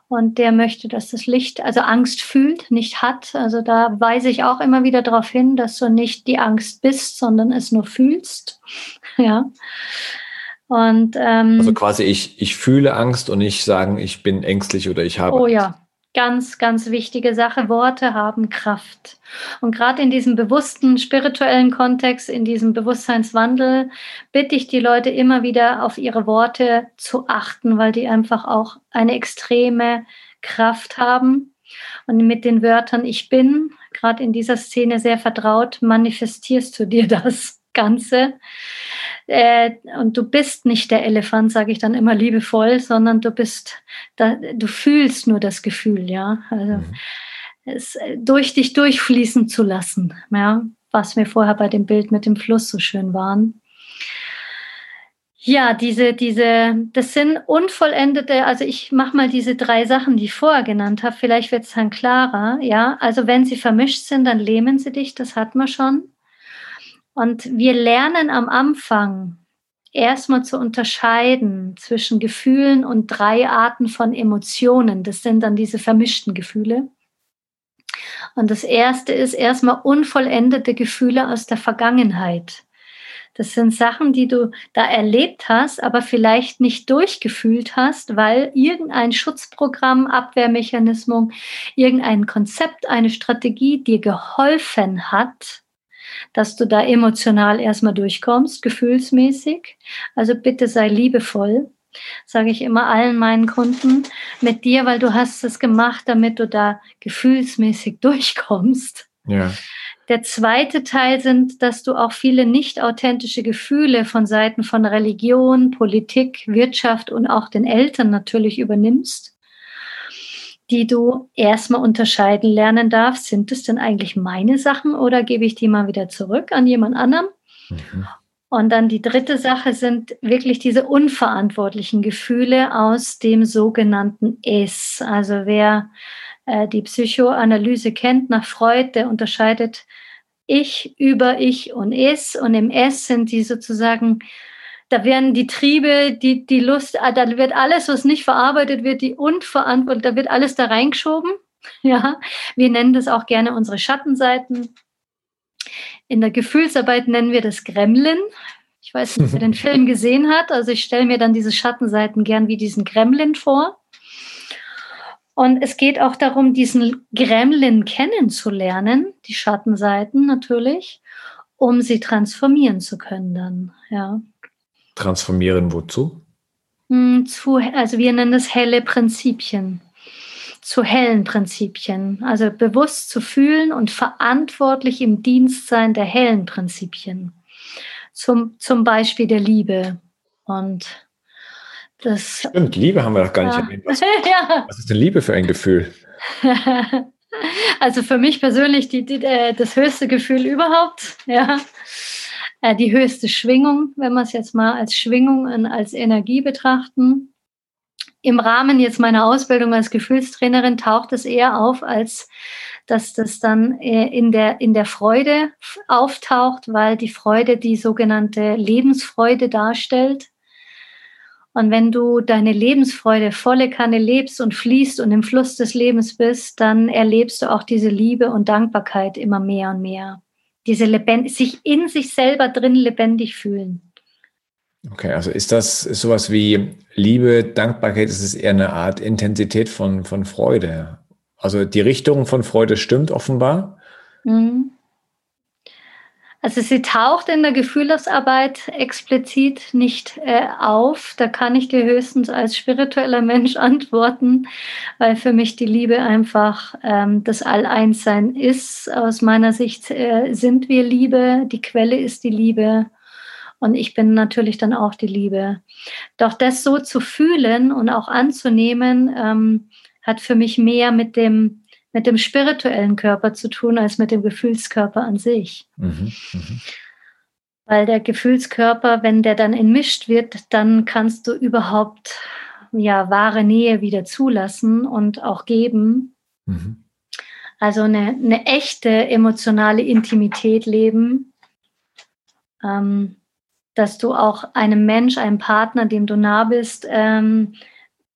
und der möchte, dass das Licht, also Angst fühlt, nicht hat. Also da weise ich auch immer wieder darauf hin, dass du nicht die Angst bist, sondern es nur fühlst. ja. Und ähm, also quasi ich, ich fühle Angst und nicht sagen, ich bin ängstlich oder ich habe. Oh ja, ganz, ganz wichtige Sache. Worte haben Kraft. Und gerade in diesem bewussten spirituellen Kontext, in diesem Bewusstseinswandel, bitte ich die Leute immer wieder auf ihre Worte zu achten, weil die einfach auch eine extreme Kraft haben. Und mit den Wörtern Ich bin, gerade in dieser Szene sehr vertraut, manifestierst du dir das Ganze. Äh, und du bist nicht der Elefant, sage ich dann immer liebevoll, sondern du bist, da, du fühlst nur das Gefühl, ja. Also mhm. es äh, durch dich durchfließen zu lassen, ja, was wir vorher bei dem Bild mit dem Fluss so schön waren. Ja, diese, diese, das sind unvollendete, also ich mache mal diese drei Sachen, die ich vorher genannt habe, vielleicht wird es dann klarer, ja. Also wenn sie vermischt sind, dann lähmen sie dich, das hat man schon. Und wir lernen am Anfang erstmal zu unterscheiden zwischen Gefühlen und drei Arten von Emotionen. Das sind dann diese vermischten Gefühle. Und das erste ist erstmal unvollendete Gefühle aus der Vergangenheit. Das sind Sachen, die du da erlebt hast, aber vielleicht nicht durchgefühlt hast, weil irgendein Schutzprogramm, Abwehrmechanismus, irgendein Konzept, eine Strategie dir geholfen hat, dass du da emotional erstmal durchkommst, gefühlsmäßig. Also bitte sei liebevoll, sage ich immer allen meinen Kunden, mit dir, weil du hast es gemacht, damit du da gefühlsmäßig durchkommst. Ja. Der zweite Teil sind, dass du auch viele nicht authentische Gefühle von Seiten von Religion, Politik, Wirtschaft und auch den Eltern natürlich übernimmst, die du erstmal unterscheiden lernen darfst. Sind es denn eigentlich meine Sachen oder gebe ich die mal wieder zurück an jemand anderem? Mhm. Und dann die dritte Sache sind wirklich diese unverantwortlichen Gefühle aus dem sogenannten Es. Also wer äh, die Psychoanalyse kennt nach Freud, der unterscheidet Ich über Ich und Es. Und im Es sind die sozusagen, da werden die Triebe, die, die Lust, ah, da wird alles, was nicht verarbeitet wird, die unverantwortlich, da wird alles da reingeschoben. Ja, wir nennen das auch gerne unsere Schattenseiten. In der Gefühlsarbeit nennen wir das Gremlin. Ich weiß nicht, wer den Film gesehen hat. Also ich stelle mir dann diese Schattenseiten gern wie diesen Gremlin vor. Und es geht auch darum, diesen Gremlin kennenzulernen, die Schattenseiten natürlich, um sie transformieren zu können dann, ja. Transformieren wozu? Hm, zu, also wir nennen es helle Prinzipien, zu hellen Prinzipien. Also bewusst zu fühlen und verantwortlich im Dienst sein der hellen Prinzipien. Zum, zum Beispiel der Liebe. Und das, Stimmt, Liebe haben wir doch gar nicht ja. erwähnt. Was, ja. was, ist denn Liebe für ein Gefühl? also für mich persönlich die, die, äh, das höchste Gefühl überhaupt, ja. Äh, die höchste Schwingung, wenn wir es jetzt mal als Schwingung und als Energie betrachten. Im Rahmen jetzt meiner Ausbildung als Gefühlstrainerin taucht es eher auf, als dass das dann äh, in der, in der Freude auftaucht, weil die Freude die sogenannte Lebensfreude darstellt. Und wenn du deine Lebensfreude volle Kanne lebst und fließt und im Fluss des Lebens bist, dann erlebst du auch diese Liebe und Dankbarkeit immer mehr und mehr. Diese lebend sich in sich selber drin lebendig fühlen. Okay, also ist das ist sowas wie Liebe, Dankbarkeit, ist es eher eine Art Intensität von, von Freude? Also die Richtung von Freude stimmt offenbar. Mhm. Also sie taucht in der Gefühlsarbeit explizit nicht äh, auf. Da kann ich dir höchstens als spiritueller Mensch antworten, weil für mich die Liebe einfach ähm, das All-Eins-Sein ist. Aus meiner Sicht äh, sind wir Liebe, die Quelle ist die Liebe und ich bin natürlich dann auch die Liebe. Doch das so zu fühlen und auch anzunehmen, ähm, hat für mich mehr mit dem mit dem spirituellen Körper zu tun als mit dem Gefühlskörper an sich. Mhm, mh. Weil der Gefühlskörper, wenn der dann entmischt wird, dann kannst du überhaupt ja wahre Nähe wieder zulassen und auch geben. Mhm. Also eine, eine echte emotionale Intimität leben, ähm, dass du auch einem Mensch, einem Partner, dem du nah bist, ähm,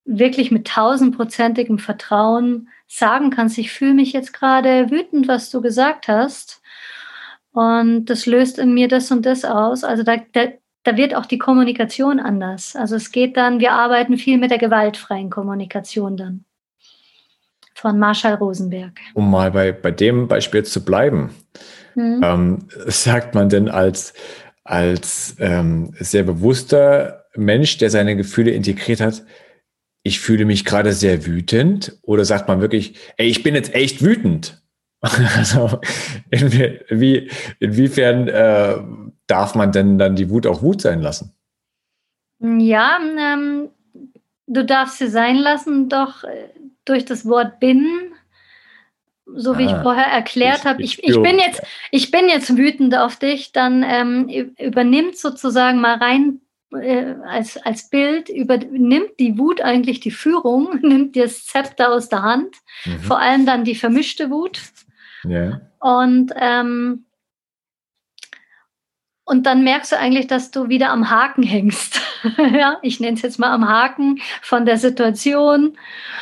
wirklich mit tausendprozentigem Vertrauen sagen kannst, ich fühle mich jetzt gerade wütend, was du gesagt hast. Und das löst in mir das und das aus. Also da, da, da wird auch die Kommunikation anders. Also es geht dann, wir arbeiten viel mit der gewaltfreien Kommunikation dann. Von Marshall Rosenberg. Um mal bei, bei dem Beispiel zu bleiben, mhm. ähm, sagt man denn als, als ähm, sehr bewusster Mensch, der seine Gefühle integriert hat, ich fühle mich gerade sehr wütend oder sagt man wirklich, ey, ich bin jetzt echt wütend? also inwie, inwiefern äh, darf man denn dann die Wut auch Wut sein lassen? Ja, ähm, du darfst sie sein lassen, doch äh, durch das Wort bin, so wie ah, ich vorher erklärt habe, ich, ich, bin jetzt, ich bin jetzt wütend auf dich, dann ähm, übernimmt sozusagen mal rein äh, als, als Bild übernimmt die Wut eigentlich die Führung, nimmt das Zepter aus der Hand, mhm. vor allem dann die vermischte Wut. Ja. Und, ähm, und dann merkst du eigentlich, dass du wieder am Haken hängst. ja, ich nenne es jetzt mal am Haken von der Situation.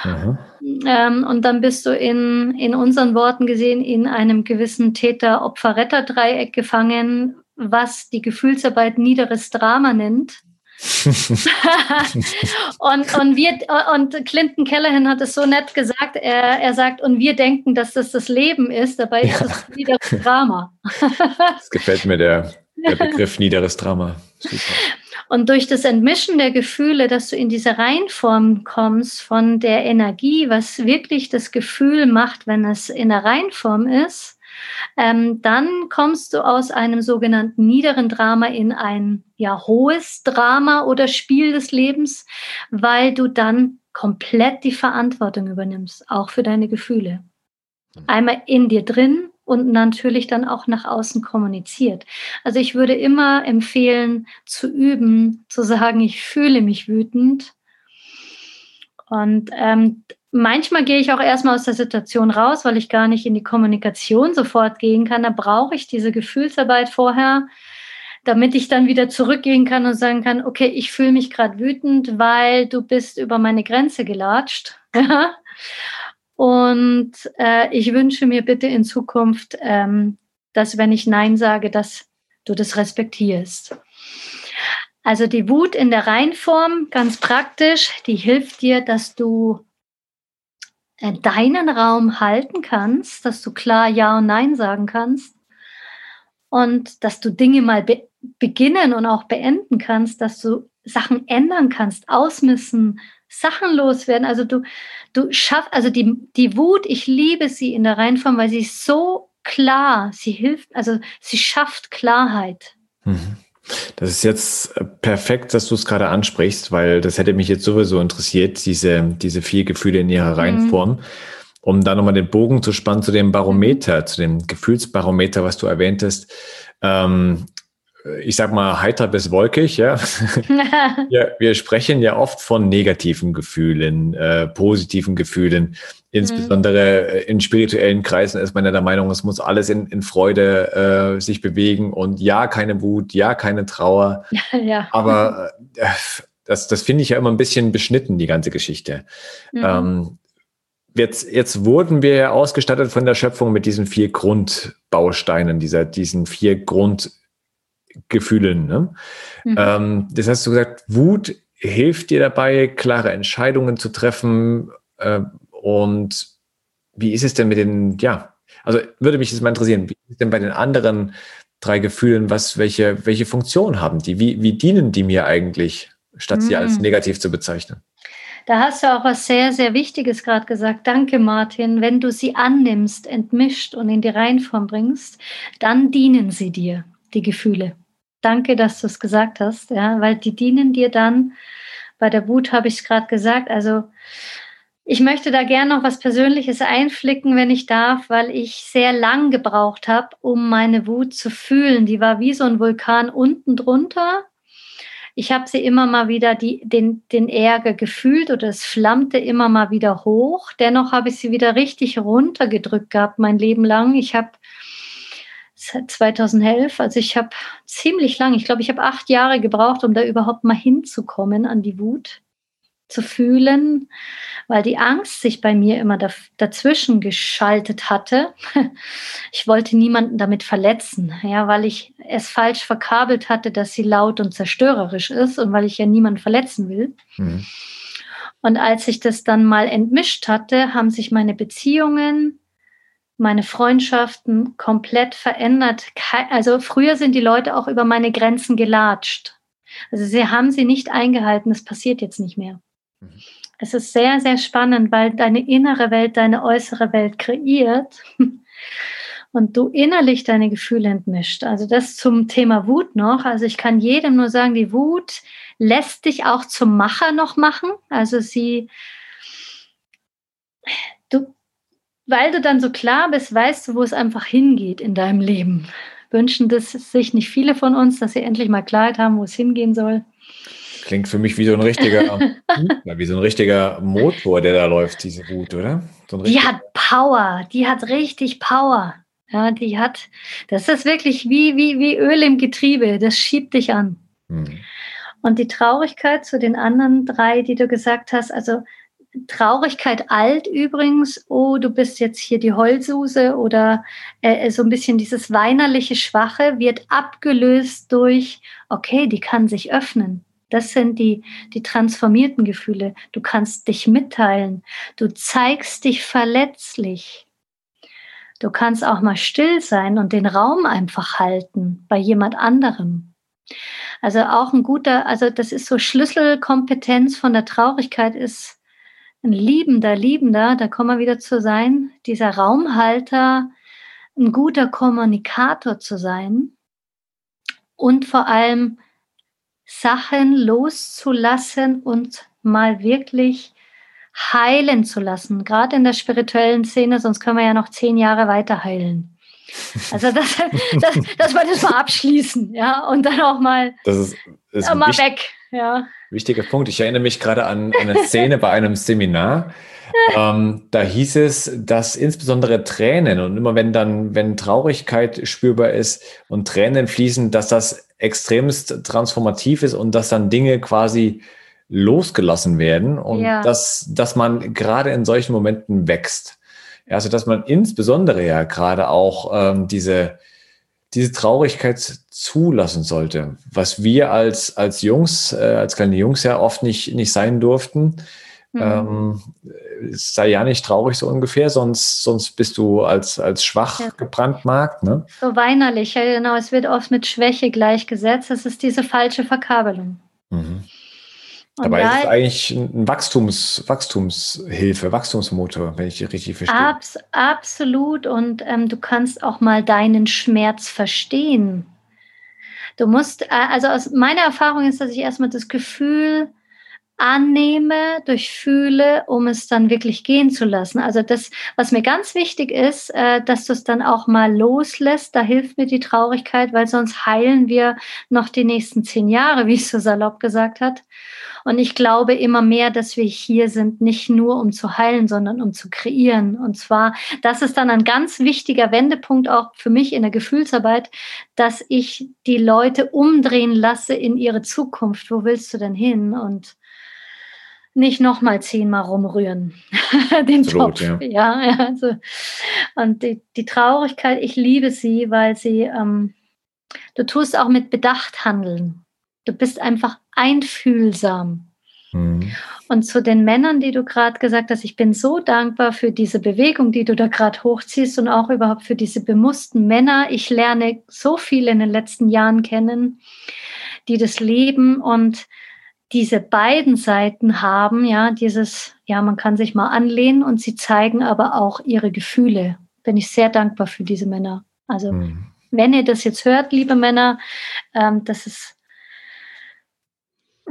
Ähm, und dann bist du in, in unseren Worten gesehen in einem gewissen Täter-Opfer-Retter-Dreieck gefangen, was die Gefühlsarbeit niederes Drama nennt. und, und, wir, und Clinton Callahan hat es so nett gesagt, er, er sagt, und wir denken, dass das das Leben ist, dabei ja. ist es niederes Drama. das gefällt mir, der, der Begriff niederes Drama. Super. Und durch das Entmischen der Gefühle, dass du in diese Reinform kommst von der Energie, was wirklich das Gefühl macht, wenn es in der Reinform ist, ähm, dann kommst du aus einem sogenannten niederen Drama in ein ja, hohes Drama oder Spiel des Lebens, weil du dann komplett die Verantwortung übernimmst, auch für deine Gefühle. Mhm. Einmal in dir drin und natürlich dann auch nach außen kommuniziert. Also ich würde immer empfehlen, zu üben, zu sagen, ich fühle mich wütend. Und ähm, manchmal gehe ich auch erstmal aus der Situation raus, weil ich gar nicht in die Kommunikation sofort gehen kann. Da brauche ich diese Gefühlsarbeit vorher, damit ich dann wieder zurückgehen kann und sagen kann, okay, ich fühle mich gerade wütend, weil du bist über meine Grenze gelatscht. Und äh, ich wünsche mir bitte in Zukunft, ähm, dass wenn ich Nein sage, dass du das respektierst. Also die Wut in der Reinform, ganz praktisch, die hilft dir, dass du deinen Raum halten kannst, dass du klar Ja und Nein sagen kannst und dass du Dinge mal be beginnen und auch beenden kannst, dass du Sachen ändern kannst, ausmissen, Sachen loswerden. Also du, du schaffst, also die, die Wut, ich liebe sie in der Reihenform, weil sie so klar, sie hilft, also sie schafft Klarheit. Mhm. Das ist jetzt äh, perfekt, dass du es gerade ansprichst, weil das hätte mich jetzt sowieso interessiert, diese, diese vier Gefühle in ihrer Reihenform. Mhm. Um dann nochmal den Bogen zu spannen zu dem Barometer, zu dem Gefühlsbarometer, was du erwähntest. Ähm, ich sag mal, heiter bis wolkig, ja. wir, wir sprechen ja oft von negativen Gefühlen, äh, positiven Gefühlen. Insbesondere mhm. in spirituellen Kreisen ist man ja der Meinung, es muss alles in, in Freude äh, sich bewegen und ja, keine Wut, ja, keine Trauer. ja. Aber äh, das, das finde ich ja immer ein bisschen beschnitten, die ganze Geschichte. Mhm. Ähm, Jetzt, jetzt wurden wir ausgestattet von der Schöpfung mit diesen vier Grundbausteinen, dieser, diesen vier Grund, Gefühlen. Ne? Mhm. Ähm, das hast du gesagt, Wut hilft dir dabei, klare Entscheidungen zu treffen. Äh, und wie ist es denn mit den, ja, also würde mich das mal interessieren, wie ist es denn bei den anderen drei Gefühlen, was, welche, welche Funktion haben die? Wie, wie dienen die mir eigentlich, statt mhm. sie als mhm. negativ zu bezeichnen? Da hast du auch was sehr, sehr Wichtiges gerade gesagt. Danke, Martin. Wenn du sie annimmst, entmischt und in die Reihenform bringst, dann dienen sie dir, die Gefühle. Danke, dass du es gesagt hast, ja, weil die dienen dir dann. Bei der Wut habe ich es gerade gesagt. Also ich möchte da gerne noch was Persönliches einflicken, wenn ich darf, weil ich sehr lang gebraucht habe, um meine Wut zu fühlen. Die war wie so ein Vulkan unten drunter. Ich habe sie immer mal wieder die, den, den Ärger gefühlt oder es flammte immer mal wieder hoch. Dennoch habe ich sie wieder richtig runtergedrückt gehabt mein Leben lang. Ich habe 2011. Also ich habe ziemlich lang, ich glaube, ich habe acht Jahre gebraucht, um da überhaupt mal hinzukommen an die Wut zu fühlen, weil die Angst sich bei mir immer dazwischen geschaltet hatte. Ich wollte niemanden damit verletzen, ja, weil ich es falsch verkabelt hatte, dass sie laut und zerstörerisch ist und weil ich ja niemanden verletzen will. Mhm. Und als ich das dann mal entmischt hatte, haben sich meine Beziehungen, meine Freundschaften komplett verändert. Also früher sind die Leute auch über meine Grenzen gelatscht. Also sie haben sie nicht eingehalten. Das passiert jetzt nicht mehr. Mhm. Es ist sehr, sehr spannend, weil deine innere Welt deine äußere Welt kreiert und du innerlich deine Gefühle entmischt. Also das zum Thema Wut noch. Also ich kann jedem nur sagen, die Wut lässt dich auch zum Macher noch machen. Also sie, weil du dann so klar bist, weißt du, wo es einfach hingeht in deinem Leben. Wünschen das sich nicht viele von uns, dass sie endlich mal Klarheit haben, wo es hingehen soll. Klingt für mich wie so ein richtiger, wie so ein richtiger Motor, der da läuft, diese Wut, oder? So die hat Power, die hat richtig Power. Ja, die hat, das ist wirklich wie, wie, wie Öl im Getriebe, das schiebt dich an. Hm. Und die Traurigkeit zu den anderen drei, die du gesagt hast, also Traurigkeit alt übrigens, oh, du bist jetzt hier die Heulsuse oder äh, so ein bisschen dieses weinerliche Schwache wird abgelöst durch, okay, die kann sich öffnen. Das sind die, die transformierten Gefühle. Du kannst dich mitteilen. Du zeigst dich verletzlich. Du kannst auch mal still sein und den Raum einfach halten bei jemand anderem. Also auch ein guter, also das ist so Schlüsselkompetenz von der Traurigkeit ist ein liebender, liebender, da kommen wir wieder zu sein, dieser Raumhalter, ein guter Kommunikator zu sein und vor allem Sachen loszulassen und mal wirklich heilen zu lassen, gerade in der spirituellen Szene, sonst können wir ja noch zehn Jahre weiter heilen. Also das, das, dass wir das mal abschließen, ja, und dann auch mal, das ist, ist mal weg, ja. Wichtiger Punkt. Ich erinnere mich gerade an eine Szene bei einem Seminar. Ähm, da hieß es, dass insbesondere Tränen und immer wenn dann, wenn Traurigkeit spürbar ist und Tränen fließen, dass das extremst transformativ ist und dass dann Dinge quasi losgelassen werden und ja. dass, dass man gerade in solchen Momenten wächst. Also dass man insbesondere ja gerade auch ähm, diese, diese Traurigkeit zulassen sollte, was wir als, als Jungs, äh, als kleine Jungs ja oft nicht, nicht sein durften. Mhm. Ähm, sei ja nicht traurig so ungefähr, sonst, sonst bist du als, als schwach ja. gebrandmarkt. Ne? So weinerlich, ja genau. Es wird oft mit Schwäche gleichgesetzt. Das ist diese falsche Verkabelung. Mhm. Dabei ist es eigentlich ein Wachstums, Wachstumshilfe, Wachstumsmotor, wenn ich richtig verstehe. Abs absolut. Und ähm, du kannst auch mal deinen Schmerz verstehen. Du musst, äh, also aus meiner Erfahrung ist, dass ich erstmal das Gefühl annehme, durchfühle, um es dann wirklich gehen zu lassen. Also das, was mir ganz wichtig ist, äh, dass du es dann auch mal loslässt. Da hilft mir die Traurigkeit, weil sonst heilen wir noch die nächsten zehn Jahre, wie es so salopp gesagt hat. Und ich glaube immer mehr, dass wir hier sind, nicht nur um zu heilen, sondern um zu kreieren. Und zwar, das ist dann ein ganz wichtiger Wendepunkt auch für mich in der Gefühlsarbeit, dass ich die Leute umdrehen lasse in ihre Zukunft. Wo willst du denn hin? Und nicht nochmal zehnmal rumrühren. Den Absolut, Topf. Ja. ja, also, und die, die Traurigkeit, ich liebe sie, weil sie, ähm, du tust auch mit Bedacht handeln. Du bist einfach einfühlsam. Mhm. Und zu den Männern, die du gerade gesagt hast, ich bin so dankbar für diese Bewegung, die du da gerade hochziehst und auch überhaupt für diese bemussten Männer. Ich lerne so viele in den letzten Jahren kennen, die das leben und diese beiden Seiten haben, ja, dieses, ja, man kann sich mal anlehnen und sie zeigen aber auch ihre Gefühle. Bin ich sehr dankbar für diese Männer. Also, mhm. wenn ihr das jetzt hört, liebe Männer, ähm, das ist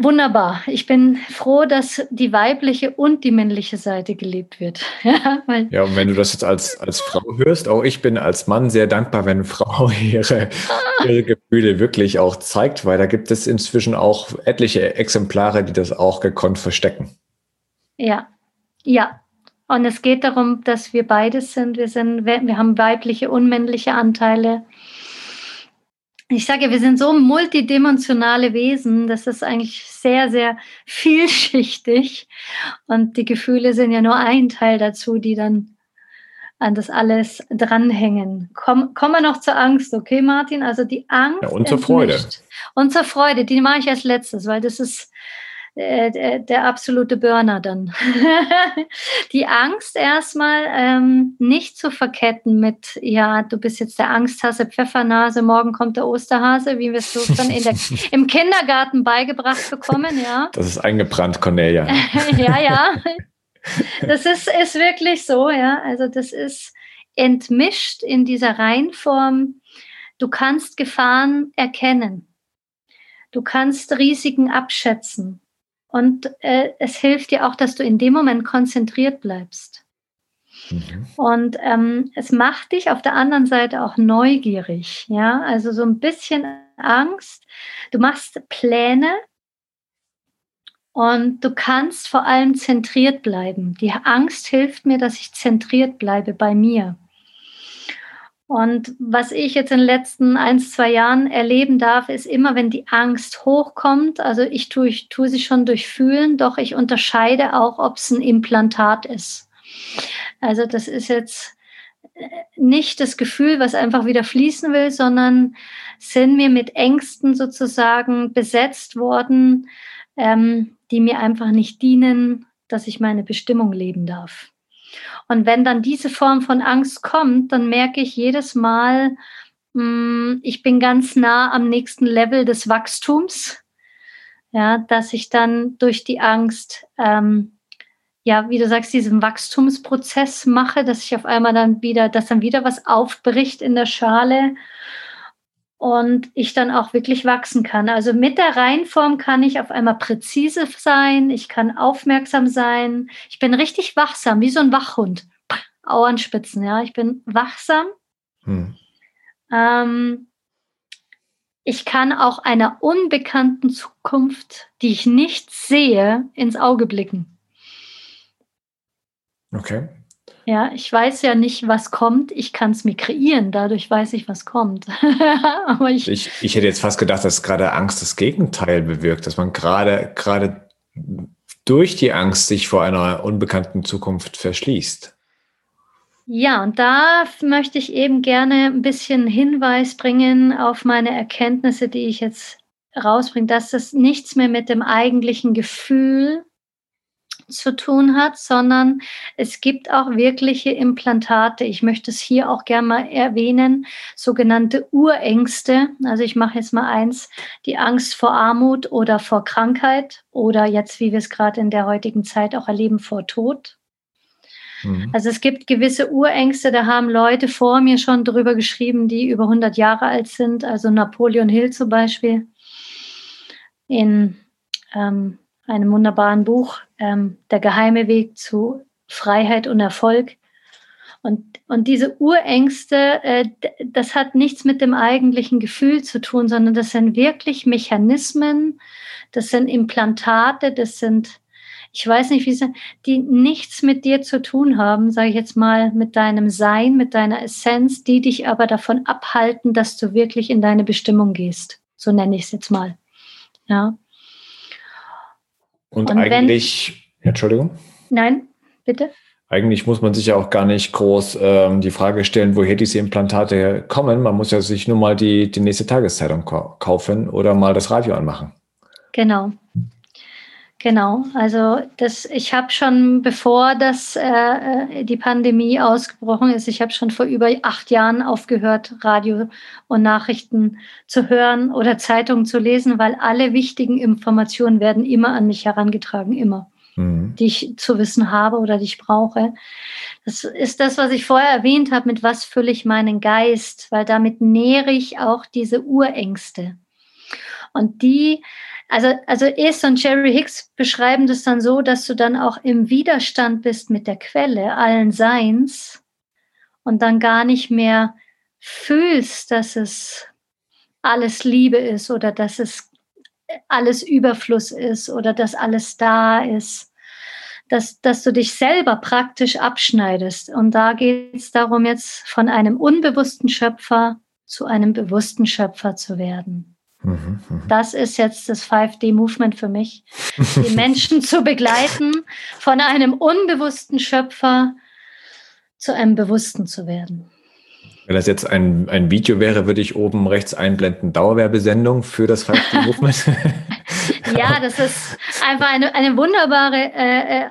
Wunderbar. Ich bin froh, dass die weibliche und die männliche Seite gelebt wird. ja, ja, und wenn du das jetzt als, als Frau hörst, auch ich bin als Mann sehr dankbar, wenn Frau ihre, ihre Gefühle wirklich auch zeigt, weil da gibt es inzwischen auch etliche Exemplare, die das auch gekonnt verstecken. Ja, ja. Und es geht darum, dass wir beides sind. Wir, sind, wir haben weibliche und männliche Anteile ich sage, wir sind so multidimensionale Wesen, das ist eigentlich sehr, sehr vielschichtig. Und die Gefühle sind ja nur ein Teil dazu, die dann an das alles dranhängen. Komm, kommen wir noch zur Angst, okay, Martin? Also die Angst. Ja, und zur Freude. Und zur Freude, die mache ich als letztes, weil das ist der, der, absolute Burner dann. die Angst erstmal ähm, nicht zu verketten mit, ja, du bist jetzt der Angsthase Pfeffernase, morgen kommt der Osterhase, wie wir es so schon in der, im Kindergarten beigebracht bekommen, ja. Das ist eingebrannt, Cornelia. ja, ja. Das ist, ist wirklich so, ja. Also das ist entmischt in dieser Reinform. Du kannst Gefahren erkennen. Du kannst Risiken abschätzen. Und äh, es hilft dir auch, dass du in dem Moment konzentriert bleibst. Mhm. Und ähm, es macht dich auf der anderen Seite auch neugierig. Ja, also so ein bisschen Angst. Du machst Pläne und du kannst vor allem zentriert bleiben. Die Angst hilft mir, dass ich zentriert bleibe bei mir. Und was ich jetzt in den letzten ein, zwei Jahren erleben darf, ist immer, wenn die Angst hochkommt, also ich tue, ich tue sie schon durchfühlen, doch ich unterscheide auch, ob es ein Implantat ist. Also das ist jetzt äh, nicht das Gefühl, was einfach wieder fließen will, sondern sind mir mit Ängsten sozusagen besetzt worden, ähm, die mir einfach nicht dienen, dass ich meine Bestimmung leben darf. Und wenn dann diese Form von Angst kommt, dann merke ich jedes Mal, mh, hm, ich bin ganz nah am nächsten Level des Wachstums. Ja, dass ich dann durch die Angst, ähm, ja, wie du sagst, diesen Wachstumsprozess mache, dass ich auf einmal dann wieder, dass dann wieder was aufbricht in der Schale und ich dann auch wirklich wachsen kann. Also mit der Reihenform kann ich auf einmal präzise sein, ich kann aufmerksam sein, ich bin richtig wachsam, wie so ein Wachhund. Auernspitzen, ja, ich bin wachsam. Hm. Ähm, ich kann auch einer unbekannten Zukunft, die ich nicht sehe, ins Auge blicken. Okay. Ja, ich weiß ja nicht, was kommt. Ich kann es mir kreieren. Dadurch weiß ich, was kommt. Aber ich, ich, ich hätte jetzt fast gedacht, dass gerade Angst das Gegenteil bewirkt, dass man gerade, gerade durch die Angst sich vor einer unbekannten Zukunft verschließt. Ja, und da möchte ich eben gerne ein bisschen Hinweis bringen auf meine Erkenntnisse, die ich jetzt rausbringe, dass das nichts mehr mit dem eigentlichen Gefühl zu tun hat, sondern es gibt auch wirkliche Implantate. Ich möchte es hier auch gerne mal erwähnen, sogenannte Urängste. Also ich mache jetzt mal eins, die Angst vor Armut oder vor Krankheit oder jetzt, wie wir es gerade in der heutigen Zeit auch erleben, vor Tod. Mhm. Also es gibt gewisse Urängste, da haben Leute vor mir schon drüber geschrieben, die über 100 Jahre alt sind. Also Napoleon Hill zum Beispiel in ähm, einem wunderbaren Buch, ähm, Der geheime Weg zu Freiheit und Erfolg. Und, und diese Urängste, äh, das hat nichts mit dem eigentlichen Gefühl zu tun, sondern das sind wirklich Mechanismen, das sind Implantate, das sind, ich weiß nicht, wie sie, die nichts mit dir zu tun haben, sage ich jetzt mal, mit deinem Sein, mit deiner Essenz, die dich aber davon abhalten, dass du wirklich in deine Bestimmung gehst. So nenne ich es jetzt mal. Ja. Und, und eigentlich, wenn, Entschuldigung? Nein, bitte. Eigentlich muss man sich ja auch gar nicht groß ähm, die Frage stellen, woher diese Implantate kommen. Man muss ja sich nur mal die, die nächste Tageszeitung kaufen oder mal das Radio anmachen. Genau. Genau, also das, ich habe schon, bevor das äh, äh, die Pandemie ausgebrochen ist, ich habe schon vor über acht Jahren aufgehört, Radio und Nachrichten zu hören oder Zeitungen zu lesen, weil alle wichtigen Informationen werden immer an mich herangetragen, immer, mhm. die ich zu wissen habe oder die ich brauche. Das ist das, was ich vorher erwähnt habe, mit was fülle ich meinen Geist, weil damit nähere ich auch diese Urängste. Und die also, also Es und Jerry Hicks beschreiben das dann so, dass du dann auch im Widerstand bist mit der Quelle allen Seins und dann gar nicht mehr fühlst, dass es alles Liebe ist oder dass es alles Überfluss ist oder dass alles da ist, dass, dass du dich selber praktisch abschneidest. Und da geht es darum, jetzt von einem unbewussten Schöpfer zu einem bewussten Schöpfer zu werden. Mhm, mhm. Das ist jetzt das 5D-Movement für mich, die Menschen zu begleiten, von einem unbewussten Schöpfer zu einem bewussten zu werden. Wenn das jetzt ein, ein Video wäre, würde ich oben rechts einblenden, Dauerwerbesendung für das 5D-Movement. ja, das ist einfach eine, eine wunderbare äh, äh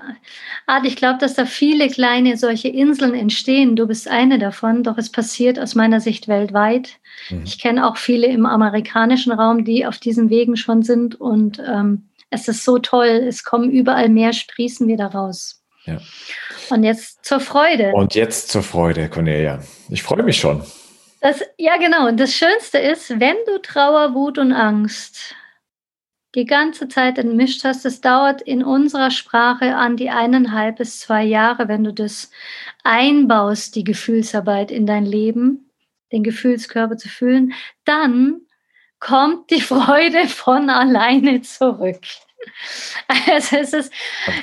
Art. Ich glaube, dass da viele kleine solche Inseln entstehen. Du bist eine davon, doch es passiert aus meiner Sicht weltweit. Mhm. Ich kenne auch viele im amerikanischen Raum, die auf diesen Wegen schon sind und ähm, es ist so toll. Es kommen überall mehr Sprießen wieder raus. Ja. Und jetzt zur Freude. Und jetzt zur Freude, Cornelia. Ich freue mich schon. Das, ja, genau. Und das Schönste ist, wenn du Trauer, Wut und Angst die ganze Zeit entmischt hast, das dauert in unserer Sprache an die eineinhalb bis zwei Jahre, wenn du das einbaust, die Gefühlsarbeit in dein Leben den Gefühlskörper zu fühlen, dann kommt die Freude von alleine zurück. Also es ist,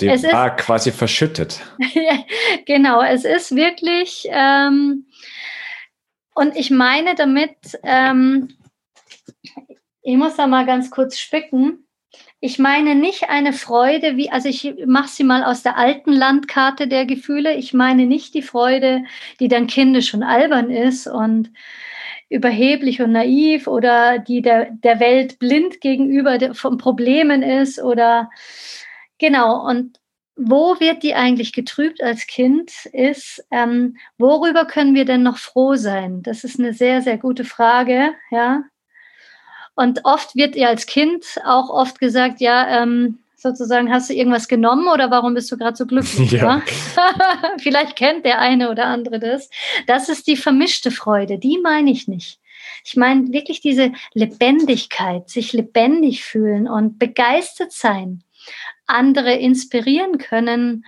die es ist quasi verschüttet. genau, es ist wirklich, ähm, und ich meine damit, ähm, ich muss da mal ganz kurz spicken. Ich meine nicht eine Freude, wie, also ich mache sie mal aus der alten Landkarte der Gefühle. Ich meine nicht die Freude, die dann kindisch und albern ist und überheblich und naiv oder die der, der Welt blind gegenüber von Problemen ist oder genau. Und wo wird die eigentlich getrübt als Kind, ist, ähm, worüber können wir denn noch froh sein? Das ist eine sehr, sehr gute Frage, ja. Und oft wird ihr als Kind auch oft gesagt, ja, ähm, sozusagen, hast du irgendwas genommen oder warum bist du gerade so glücklich? Ja. Vielleicht kennt der eine oder andere das. Das ist die vermischte Freude, die meine ich nicht. Ich meine wirklich diese Lebendigkeit, sich lebendig fühlen und begeistert sein, andere inspirieren können,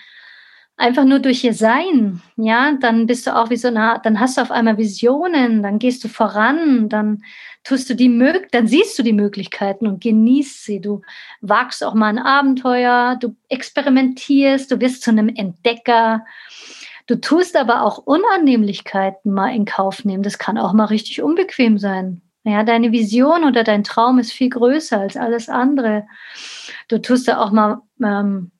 einfach nur durch ihr Sein, ja, dann bist du auch wie so eine, dann hast du auf einmal Visionen, dann gehst du voran, dann tust du die Mög dann siehst du die Möglichkeiten und genießt sie. Du wagst auch mal ein Abenteuer, du experimentierst, du wirst zu einem Entdecker. Du tust aber auch Unannehmlichkeiten mal in Kauf nehmen. Das kann auch mal richtig unbequem sein. Ja, deine Vision oder dein Traum ist viel größer als alles andere. Du tust da auch mal ähm,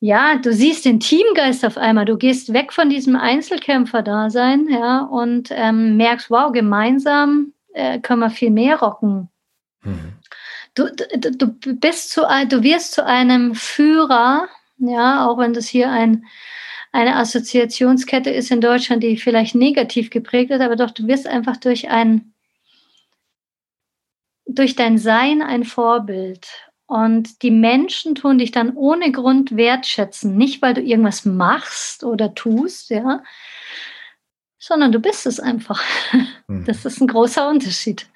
ja, du siehst den Teamgeist auf einmal. Du gehst weg von diesem Einzelkämpfer-Dasein, ja, und ähm, merkst, wow, gemeinsam äh, können wir viel mehr rocken. Mhm. Du, du, du bist zu, du wirst zu einem Führer, ja, auch wenn das hier ein, eine Assoziationskette ist in Deutschland, die vielleicht negativ geprägt ist, aber doch, du wirst einfach durch ein, durch dein Sein ein Vorbild. Und die Menschen tun dich dann ohne Grund wertschätzen. Nicht, weil du irgendwas machst oder tust, ja, sondern du bist es einfach. Mhm. Das ist ein großer Unterschied.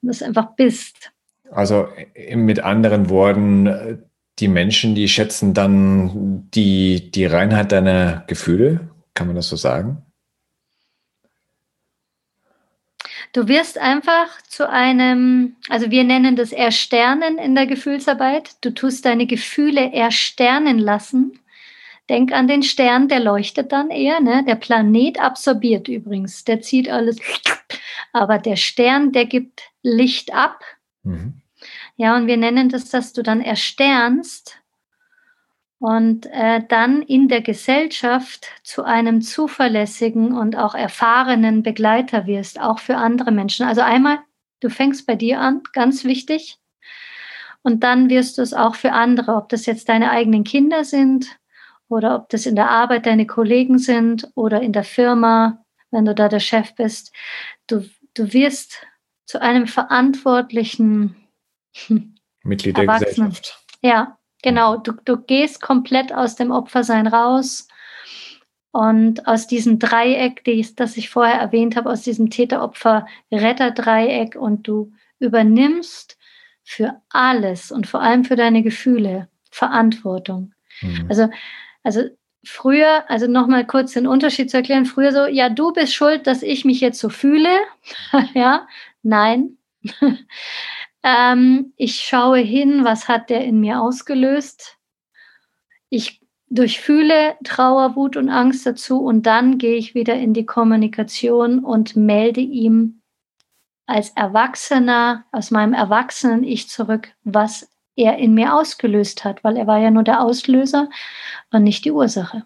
Dass du einfach bist. Also mit anderen Worten, die Menschen, die schätzen dann die, die Reinheit deiner Gefühle, kann man das so sagen? Du wirst einfach zu einem, also wir nennen das Ersternen in der Gefühlsarbeit. Du tust deine Gefühle ersternen lassen. Denk an den Stern, der leuchtet dann eher. Ne? Der Planet absorbiert übrigens, der zieht alles. Aber der Stern, der gibt Licht ab. Mhm. Ja, und wir nennen das, dass du dann ersternst und äh, dann in der Gesellschaft zu einem zuverlässigen und auch erfahrenen Begleiter wirst, auch für andere Menschen. Also einmal, du fängst bei dir an, ganz wichtig. Und dann wirst du es auch für andere, ob das jetzt deine eigenen Kinder sind oder ob das in der Arbeit deine Kollegen sind oder in der Firma, wenn du da der Chef bist. Du, du wirst zu einem verantwortlichen Mitglied der Gesellschaft. Ja, Genau, du, du gehst komplett aus dem Opfersein raus und aus diesem Dreieck, das ich vorher erwähnt habe, aus diesem Täter-Opfer-Retter-Dreieck und du übernimmst für alles und vor allem für deine Gefühle Verantwortung. Mhm. Also, also früher, also nochmal kurz den Unterschied zu erklären, früher so, ja, du bist schuld, dass ich mich jetzt so fühle. ja, nein. Ähm, ich schaue hin, was hat der in mir ausgelöst. Ich durchfühle Trauer, Wut und Angst dazu und dann gehe ich wieder in die Kommunikation und melde ihm als Erwachsener, aus meinem erwachsenen Ich zurück, was er in mir ausgelöst hat, weil er war ja nur der Auslöser und nicht die Ursache.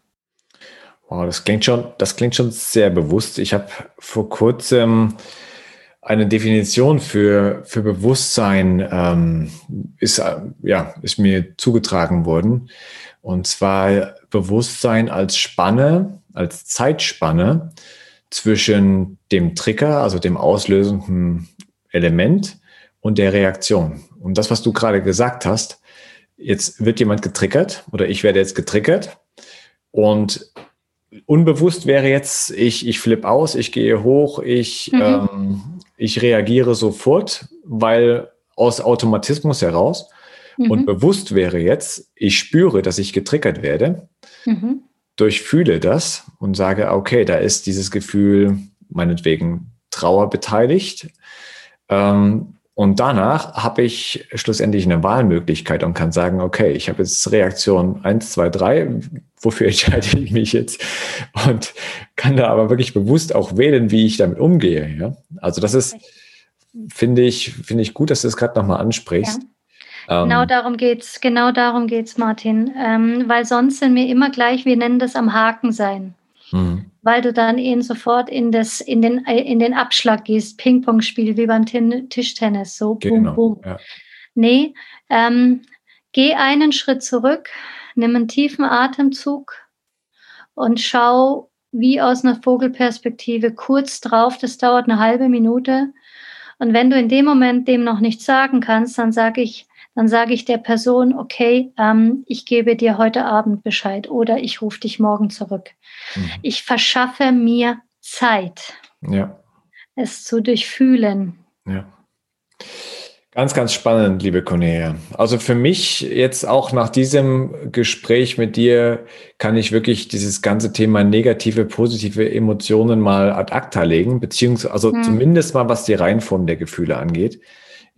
Wow, das klingt schon, das klingt schon sehr bewusst. Ich habe vor kurzem eine Definition für, für Bewusstsein ähm, ist, äh, ja, ist mir zugetragen worden. Und zwar Bewusstsein als Spanne, als Zeitspanne zwischen dem Trigger, also dem auslösenden Element und der Reaktion. Und das, was du gerade gesagt hast, jetzt wird jemand getriggert oder ich werde jetzt getriggert und unbewusst wäre jetzt, ich, ich flippe aus, ich gehe hoch, ich mhm. ähm, ich reagiere sofort, weil aus Automatismus heraus mhm. und bewusst wäre jetzt, ich spüre, dass ich getriggert werde, mhm. durchfühle das und sage, okay, da ist dieses Gefühl meinetwegen Trauer beteiligt. Ähm, Und danach habe ich schlussendlich eine Wahlmöglichkeit und kann sagen, okay, ich habe jetzt Reaktion eins, zwei, drei. wofür entscheide ich mich jetzt? Und kann da aber wirklich bewusst auch wählen, wie ich damit umgehe. Ja? Also das ist, finde ich, finde ich gut, dass du das gerade nochmal ansprichst. Ja. Genau ähm, darum geht's, genau darum geht's, Martin. Ähm, weil sonst sind wir immer gleich, wir nennen das am Haken sein. Mhm. Weil du dann eben sofort in, das, in, den, in den Abschlag gehst, Ping-Pong-Spiel wie beim Tischtennis, so genau, boom, boom. Ja. Nee, ähm, geh einen Schritt zurück, nimm einen tiefen Atemzug und schau wie aus einer Vogelperspektive kurz drauf, das dauert eine halbe Minute. Und wenn du in dem Moment dem noch nichts sagen kannst, dann sage ich, dann sage ich der Person, okay, ähm, ich gebe dir heute Abend Bescheid oder ich rufe dich morgen zurück. Mhm. Ich verschaffe mir Zeit, ja. es zu durchfühlen. Ja. Ganz, ganz spannend, liebe Cornelia. Also für mich jetzt auch nach diesem Gespräch mit dir kann ich wirklich dieses ganze Thema negative, positive Emotionen mal ad acta legen, beziehungsweise also hm. zumindest mal was die Reihenform der Gefühle angeht.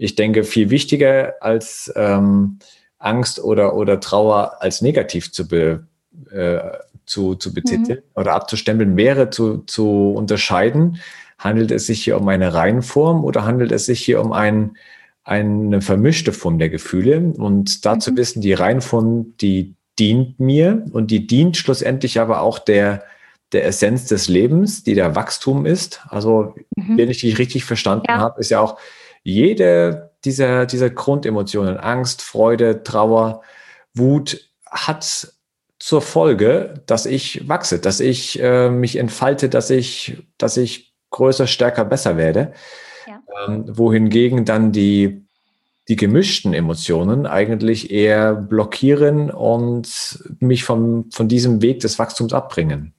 Ich denke, viel wichtiger als ähm, Angst oder, oder Trauer als negativ zu, be, äh, zu, zu betiteln mhm. oder abzustempeln wäre zu, zu unterscheiden, handelt es sich hier um eine Reihenform oder handelt es sich hier um ein eine vermischte Form der Gefühle und dazu mhm. wissen, die Reihenform, die dient mir und die dient schlussendlich aber auch der, der Essenz des Lebens, die der Wachstum ist. Also, mhm. wenn ich dich richtig verstanden ja. habe, ist ja auch jede dieser, dieser Grundemotionen, Angst, Freude, Trauer, Wut, hat zur Folge, dass ich wachse, dass ich äh, mich entfalte, dass ich, dass ich größer, stärker, besser werde. Ähm, wohingegen dann die, die gemischten Emotionen eigentlich eher blockieren und mich vom, von diesem Weg des Wachstums abbringen.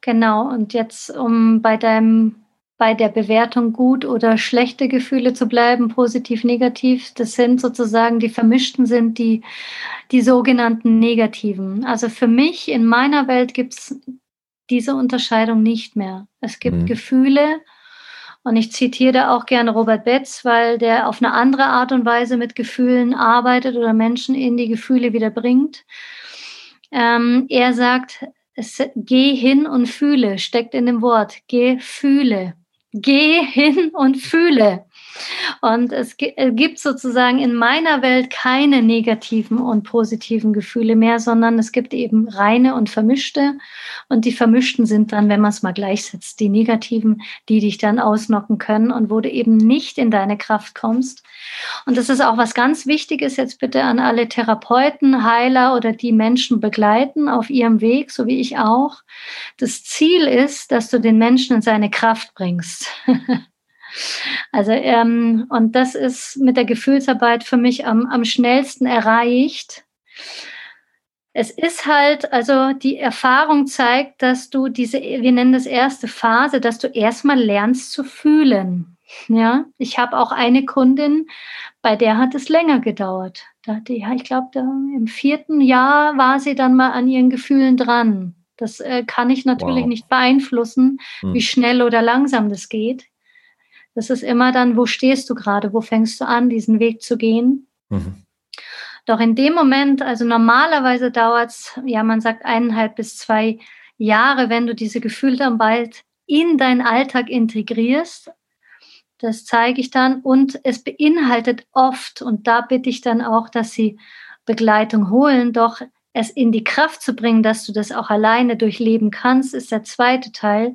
Genau, und jetzt, um bei deinem bei der Bewertung gut oder schlechte Gefühle zu bleiben, positiv, negativ, das sind sozusagen die vermischten sind die, die sogenannten negativen. Also für mich in meiner Welt gibt es diese Unterscheidung nicht mehr. Es gibt mhm. Gefühle, und ich zitiere da auch gerne Robert Betz, weil der auf eine andere Art und Weise mit Gefühlen arbeitet oder Menschen in die Gefühle wieder bringt. Ähm, er sagt, es, geh hin und fühle, steckt in dem Wort, geh fühle. Geh hin und fühle. Und es gibt sozusagen in meiner Welt keine negativen und positiven Gefühle mehr, sondern es gibt eben reine und vermischte. Und die vermischten sind dann, wenn man es mal gleichsetzt, die negativen, die dich dann ausnocken können und wo du eben nicht in deine Kraft kommst. Und das ist auch was ganz Wichtiges jetzt bitte an alle Therapeuten, Heiler oder die Menschen begleiten auf ihrem Weg, so wie ich auch. Das Ziel ist, dass du den Menschen in seine Kraft bringst. Also, ähm, und das ist mit der Gefühlsarbeit für mich am, am schnellsten erreicht. Es ist halt, also die Erfahrung zeigt, dass du diese, wir nennen das erste Phase, dass du erstmal lernst zu fühlen. Ja, ich habe auch eine Kundin, bei der hat es länger gedauert. Da hatte, ja, ich glaube, im vierten Jahr war sie dann mal an ihren Gefühlen dran. Das äh, kann ich natürlich wow. nicht beeinflussen, hm. wie schnell oder langsam das geht. Das ist immer dann, wo stehst du gerade, wo fängst du an, diesen Weg zu gehen. Mhm. Doch in dem Moment, also normalerweise dauert es, ja, man sagt eineinhalb bis zwei Jahre, wenn du diese Gefühle dann bald in deinen Alltag integrierst. Das zeige ich dann und es beinhaltet oft, und da bitte ich dann auch, dass sie Begleitung holen, doch es in die Kraft zu bringen, dass du das auch alleine durchleben kannst, ist der zweite Teil.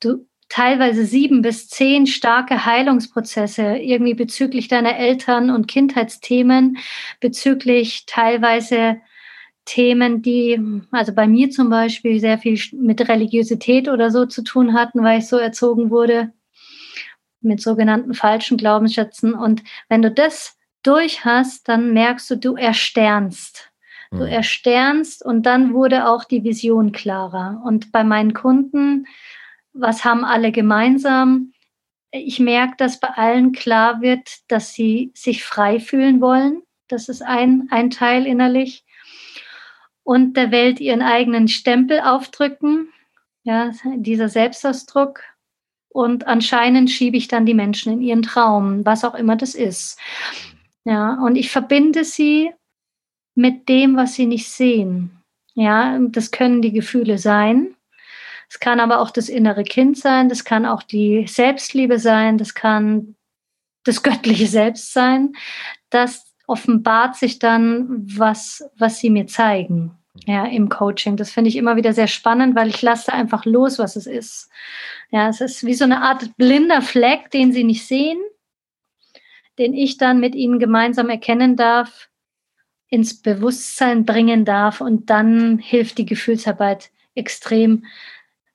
Du teilweise sieben bis zehn starke Heilungsprozesse irgendwie bezüglich deiner Eltern und Kindheitsthemen, bezüglich teilweise Themen, die, also bei mir zum Beispiel sehr viel mit Religiosität oder so zu tun hatten, weil ich so erzogen wurde, mit sogenannten falschen Glaubensschätzen. Und wenn du das durch hast, dann merkst du, du ersternst. Du mhm. ersternst und dann wurde auch die Vision klarer. Und bei meinen Kunden was haben alle gemeinsam? Ich merke, dass bei allen klar wird, dass sie sich frei fühlen wollen. Das ist ein, ein Teil innerlich. Und der Welt ihren eigenen Stempel aufdrücken. Ja, dieser Selbstausdruck. und anscheinend schiebe ich dann die Menschen in ihren Traum, was auch immer das ist. Ja, und ich verbinde sie mit dem, was sie nicht sehen. Ja, das können die Gefühle sein. Es kann aber auch das innere Kind sein, das kann auch die Selbstliebe sein, das kann das göttliche Selbst sein. Das offenbart sich dann, was, was sie mir zeigen ja, im Coaching. Das finde ich immer wieder sehr spannend, weil ich lasse einfach los, was es ist. Ja, es ist wie so eine Art blinder Fleck, den sie nicht sehen, den ich dann mit ihnen gemeinsam erkennen darf, ins Bewusstsein bringen darf und dann hilft die Gefühlsarbeit extrem,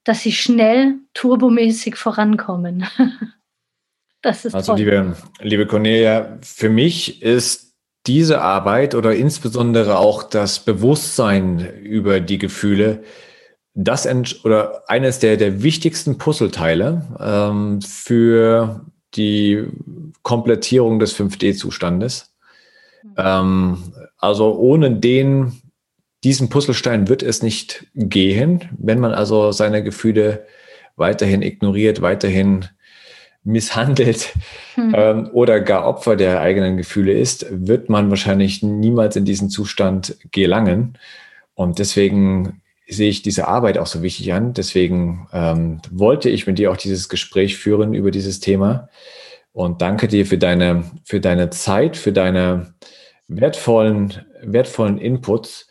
dass sie schnell turbomäßig vorankommen. das ist also toll. liebe liebe Cornelia, für mich ist diese Arbeit oder insbesondere auch das Bewusstsein über die Gefühle das oder eines der, der wichtigsten Puzzleteile ähm, für die Komplettierung des 5D-Zustandes. Mhm. Ähm, also ohne den, diesen Puzzlestein wird es nicht gehen, wenn man also seine Gefühle weiterhin ignoriert, weiterhin misshandelt hm. ähm, oder gar Opfer der eigenen Gefühle ist, wird man wahrscheinlich niemals in diesen Zustand gelangen. Und deswegen sehe ich diese Arbeit auch so wichtig an. Deswegen ähm, wollte ich mit dir auch dieses Gespräch führen über dieses Thema. Und danke dir für deine, für deine Zeit, für deine wertvollen, wertvollen Inputs.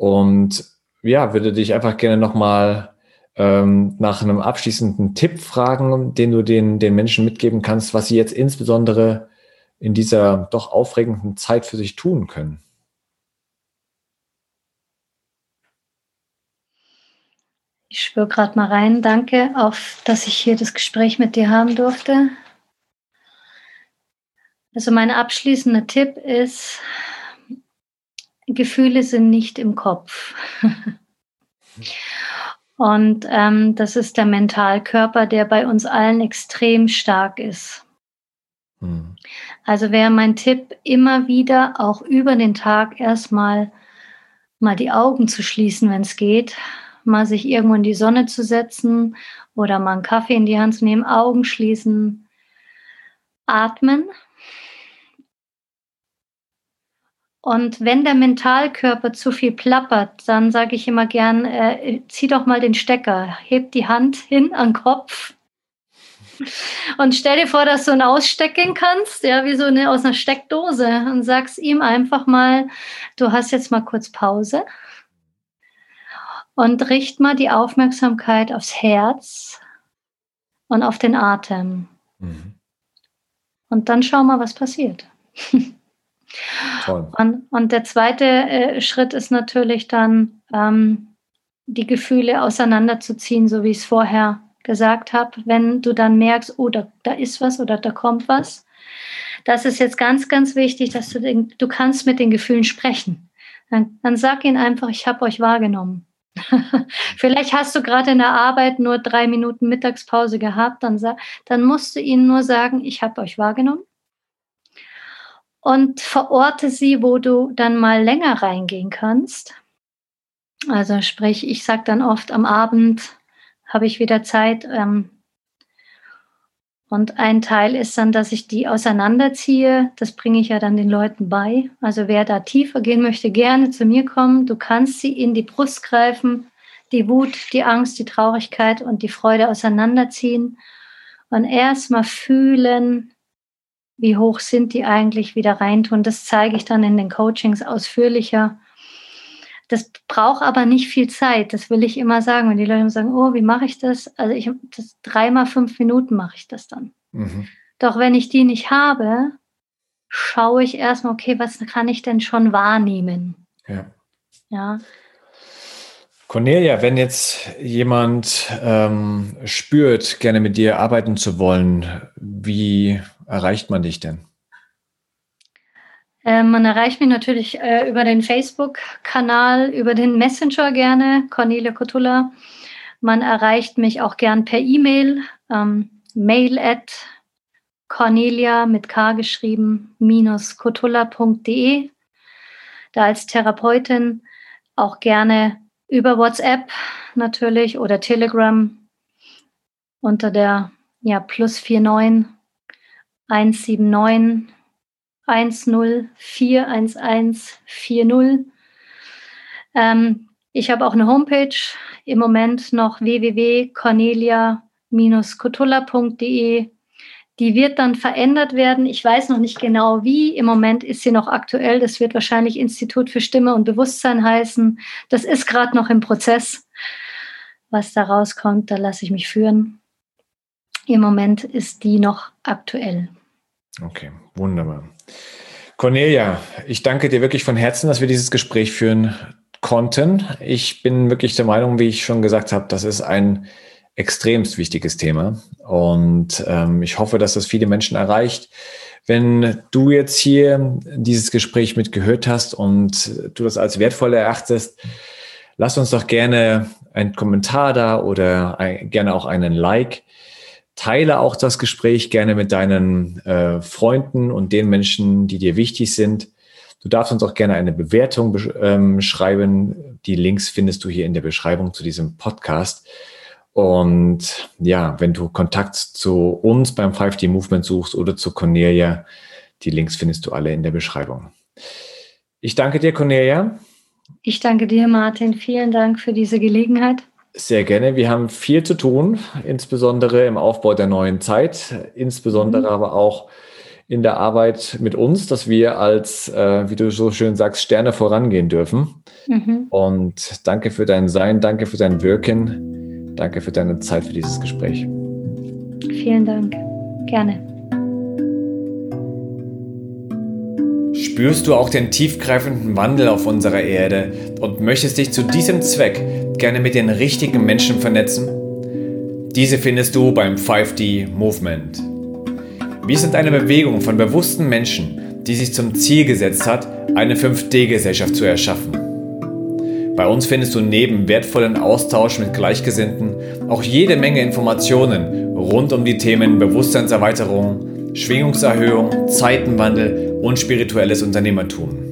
Und ja, würde dich einfach gerne nochmal ähm, nach einem abschließenden Tipp fragen, den du den, den Menschen mitgeben kannst, was sie jetzt insbesondere in dieser doch aufregenden Zeit für sich tun können. Ich spüre gerade mal rein. Danke, auf, dass ich hier das Gespräch mit dir haben durfte. Also mein abschließender Tipp ist, Gefühle sind nicht im Kopf. Und ähm, das ist der Mentalkörper, der bei uns allen extrem stark ist. Hm. Also wäre mein Tipp, immer wieder auch über den Tag erstmal mal die Augen zu schließen, wenn es geht, mal sich irgendwo in die Sonne zu setzen oder mal einen Kaffee in die Hand zu nehmen, Augen schließen, atmen Und wenn der Mentalkörper zu viel plappert, dann sage ich immer gern, äh, zieh doch mal den Stecker, heb die Hand hin an den Kopf und stell dir vor, dass du ihn ausstecken kannst, ja, wie so eine aus einer Steckdose und sagst ihm einfach mal, du hast jetzt mal kurz Pause und richt mal die Aufmerksamkeit aufs Herz und auf den Atem. Mhm. Und dann schau mal, was passiert. Toll. Und, und der zweite äh, Schritt ist natürlich dann, ähm, die Gefühle auseinanderzuziehen, so wie ich es vorher gesagt habe. Wenn du dann merkst, oh, da, da ist was oder da kommt was. Das ist jetzt ganz, ganz wichtig, dass du, den, du kannst mit den Gefühlen sprechen. Dann, dann sag ihnen einfach, ich habe euch wahrgenommen. Vielleicht hast du gerade in der Arbeit nur drei Minuten Mittagspause gehabt, dann, dann musst du ihnen nur sagen, ich habe euch wahrgenommen und verorte sie, wo du dann mal länger reingehen kannst. Also sprich, ich sage dann oft am Abend habe ich wieder Zeit. Ähm, und ein Teil ist dann, dass ich die auseinanderziehe. Das bringe ich ja dann den Leuten bei. Also wer da tiefer gehen möchte, gerne zu mir kommen. Du kannst sie in die Brust greifen, die Wut, die Angst, die Traurigkeit und die Freude auseinanderziehen und erstmal fühlen, wie hoch sind die eigentlich, wieder reintun. Das zeige ich dann in den Coachings ausführlicher. Das braucht aber nicht viel Zeit, das will ich immer sagen. Wenn die Leute sagen, oh, wie mache ich das? Also ich das dreimal fünf Minuten mache ich das dann. Mhm. Doch wenn ich die nicht habe, schaue ich erstmal, okay, was kann ich denn schon wahrnehmen? Ja. ja. Cornelia, wenn jetzt jemand ähm, spürt, gerne mit dir arbeiten zu wollen, wie erreicht man dich denn? Äh, man erreicht mich natürlich äh, über den Facebook-Kanal, über den Messenger gerne, Cornelia Kotula. Man erreicht mich auch gern per E-Mail, ähm, mail at Cornelia mit K geschrieben, minus kotulla.de. Da als Therapeutin auch gerne über WhatsApp natürlich oder Telegram unter der ja, plus 49 179 10 411 40. Ähm, ich habe auch eine Homepage, im Moment noch www.cornelia-cotulla.de. Die wird dann verändert werden. Ich weiß noch nicht genau wie. Im Moment ist sie noch aktuell. Das wird wahrscheinlich Institut für Stimme und Bewusstsein heißen. Das ist gerade noch im Prozess. Was da rauskommt, da lasse ich mich führen. Im Moment ist die noch aktuell. Okay, wunderbar. Cornelia, ich danke dir wirklich von Herzen, dass wir dieses Gespräch führen konnten. Ich bin wirklich der Meinung, wie ich schon gesagt habe, das ist ein extremst wichtiges Thema. Und ähm, ich hoffe, dass das viele Menschen erreicht. Wenn du jetzt hier dieses Gespräch mitgehört hast und du das als wertvoll erachtest, lass uns doch gerne einen Kommentar da oder ein, gerne auch einen Like. Teile auch das Gespräch gerne mit deinen äh, Freunden und den Menschen, die dir wichtig sind. Du darfst uns auch gerne eine Bewertung ähm, schreiben. Die Links findest du hier in der Beschreibung zu diesem Podcast. Und ja, wenn du Kontakt zu uns beim 5D Movement suchst oder zu Cornelia, die Links findest du alle in der Beschreibung. Ich danke dir, Cornelia. Ich danke dir, Martin. Vielen Dank für diese Gelegenheit. Sehr gerne. Wir haben viel zu tun, insbesondere im Aufbau der neuen Zeit, insbesondere mhm. aber auch in der Arbeit mit uns, dass wir als, äh, wie du so schön sagst, Sterne vorangehen dürfen. Mhm. Und danke für dein Sein, danke für dein Wirken, danke für deine Zeit für dieses Gespräch. Vielen Dank. Gerne. Spürst du auch den tiefgreifenden Wandel auf unserer Erde und möchtest dich zu diesem Zweck gerne mit den richtigen Menschen vernetzen? Diese findest du beim 5D Movement. Wir sind eine Bewegung von bewussten Menschen, die sich zum Ziel gesetzt hat, eine 5D-Gesellschaft zu erschaffen. Bei uns findest du neben wertvollen Austausch mit Gleichgesinnten auch jede Menge Informationen rund um die Themen Bewusstseinserweiterung, Schwingungserhöhung, Zeitenwandel und spirituelles Unternehmertum.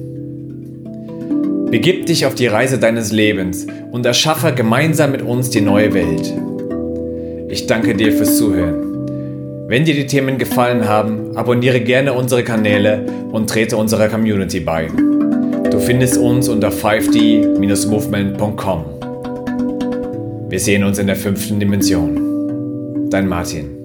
Begib dich auf die Reise deines Lebens und erschaffe gemeinsam mit uns die neue Welt. Ich danke dir fürs Zuhören. Wenn dir die Themen gefallen haben, abonniere gerne unsere Kanäle und trete unserer Community bei. Du findest uns unter 5d-movement.com. Wir sehen uns in der fünften Dimension. Dein Martin.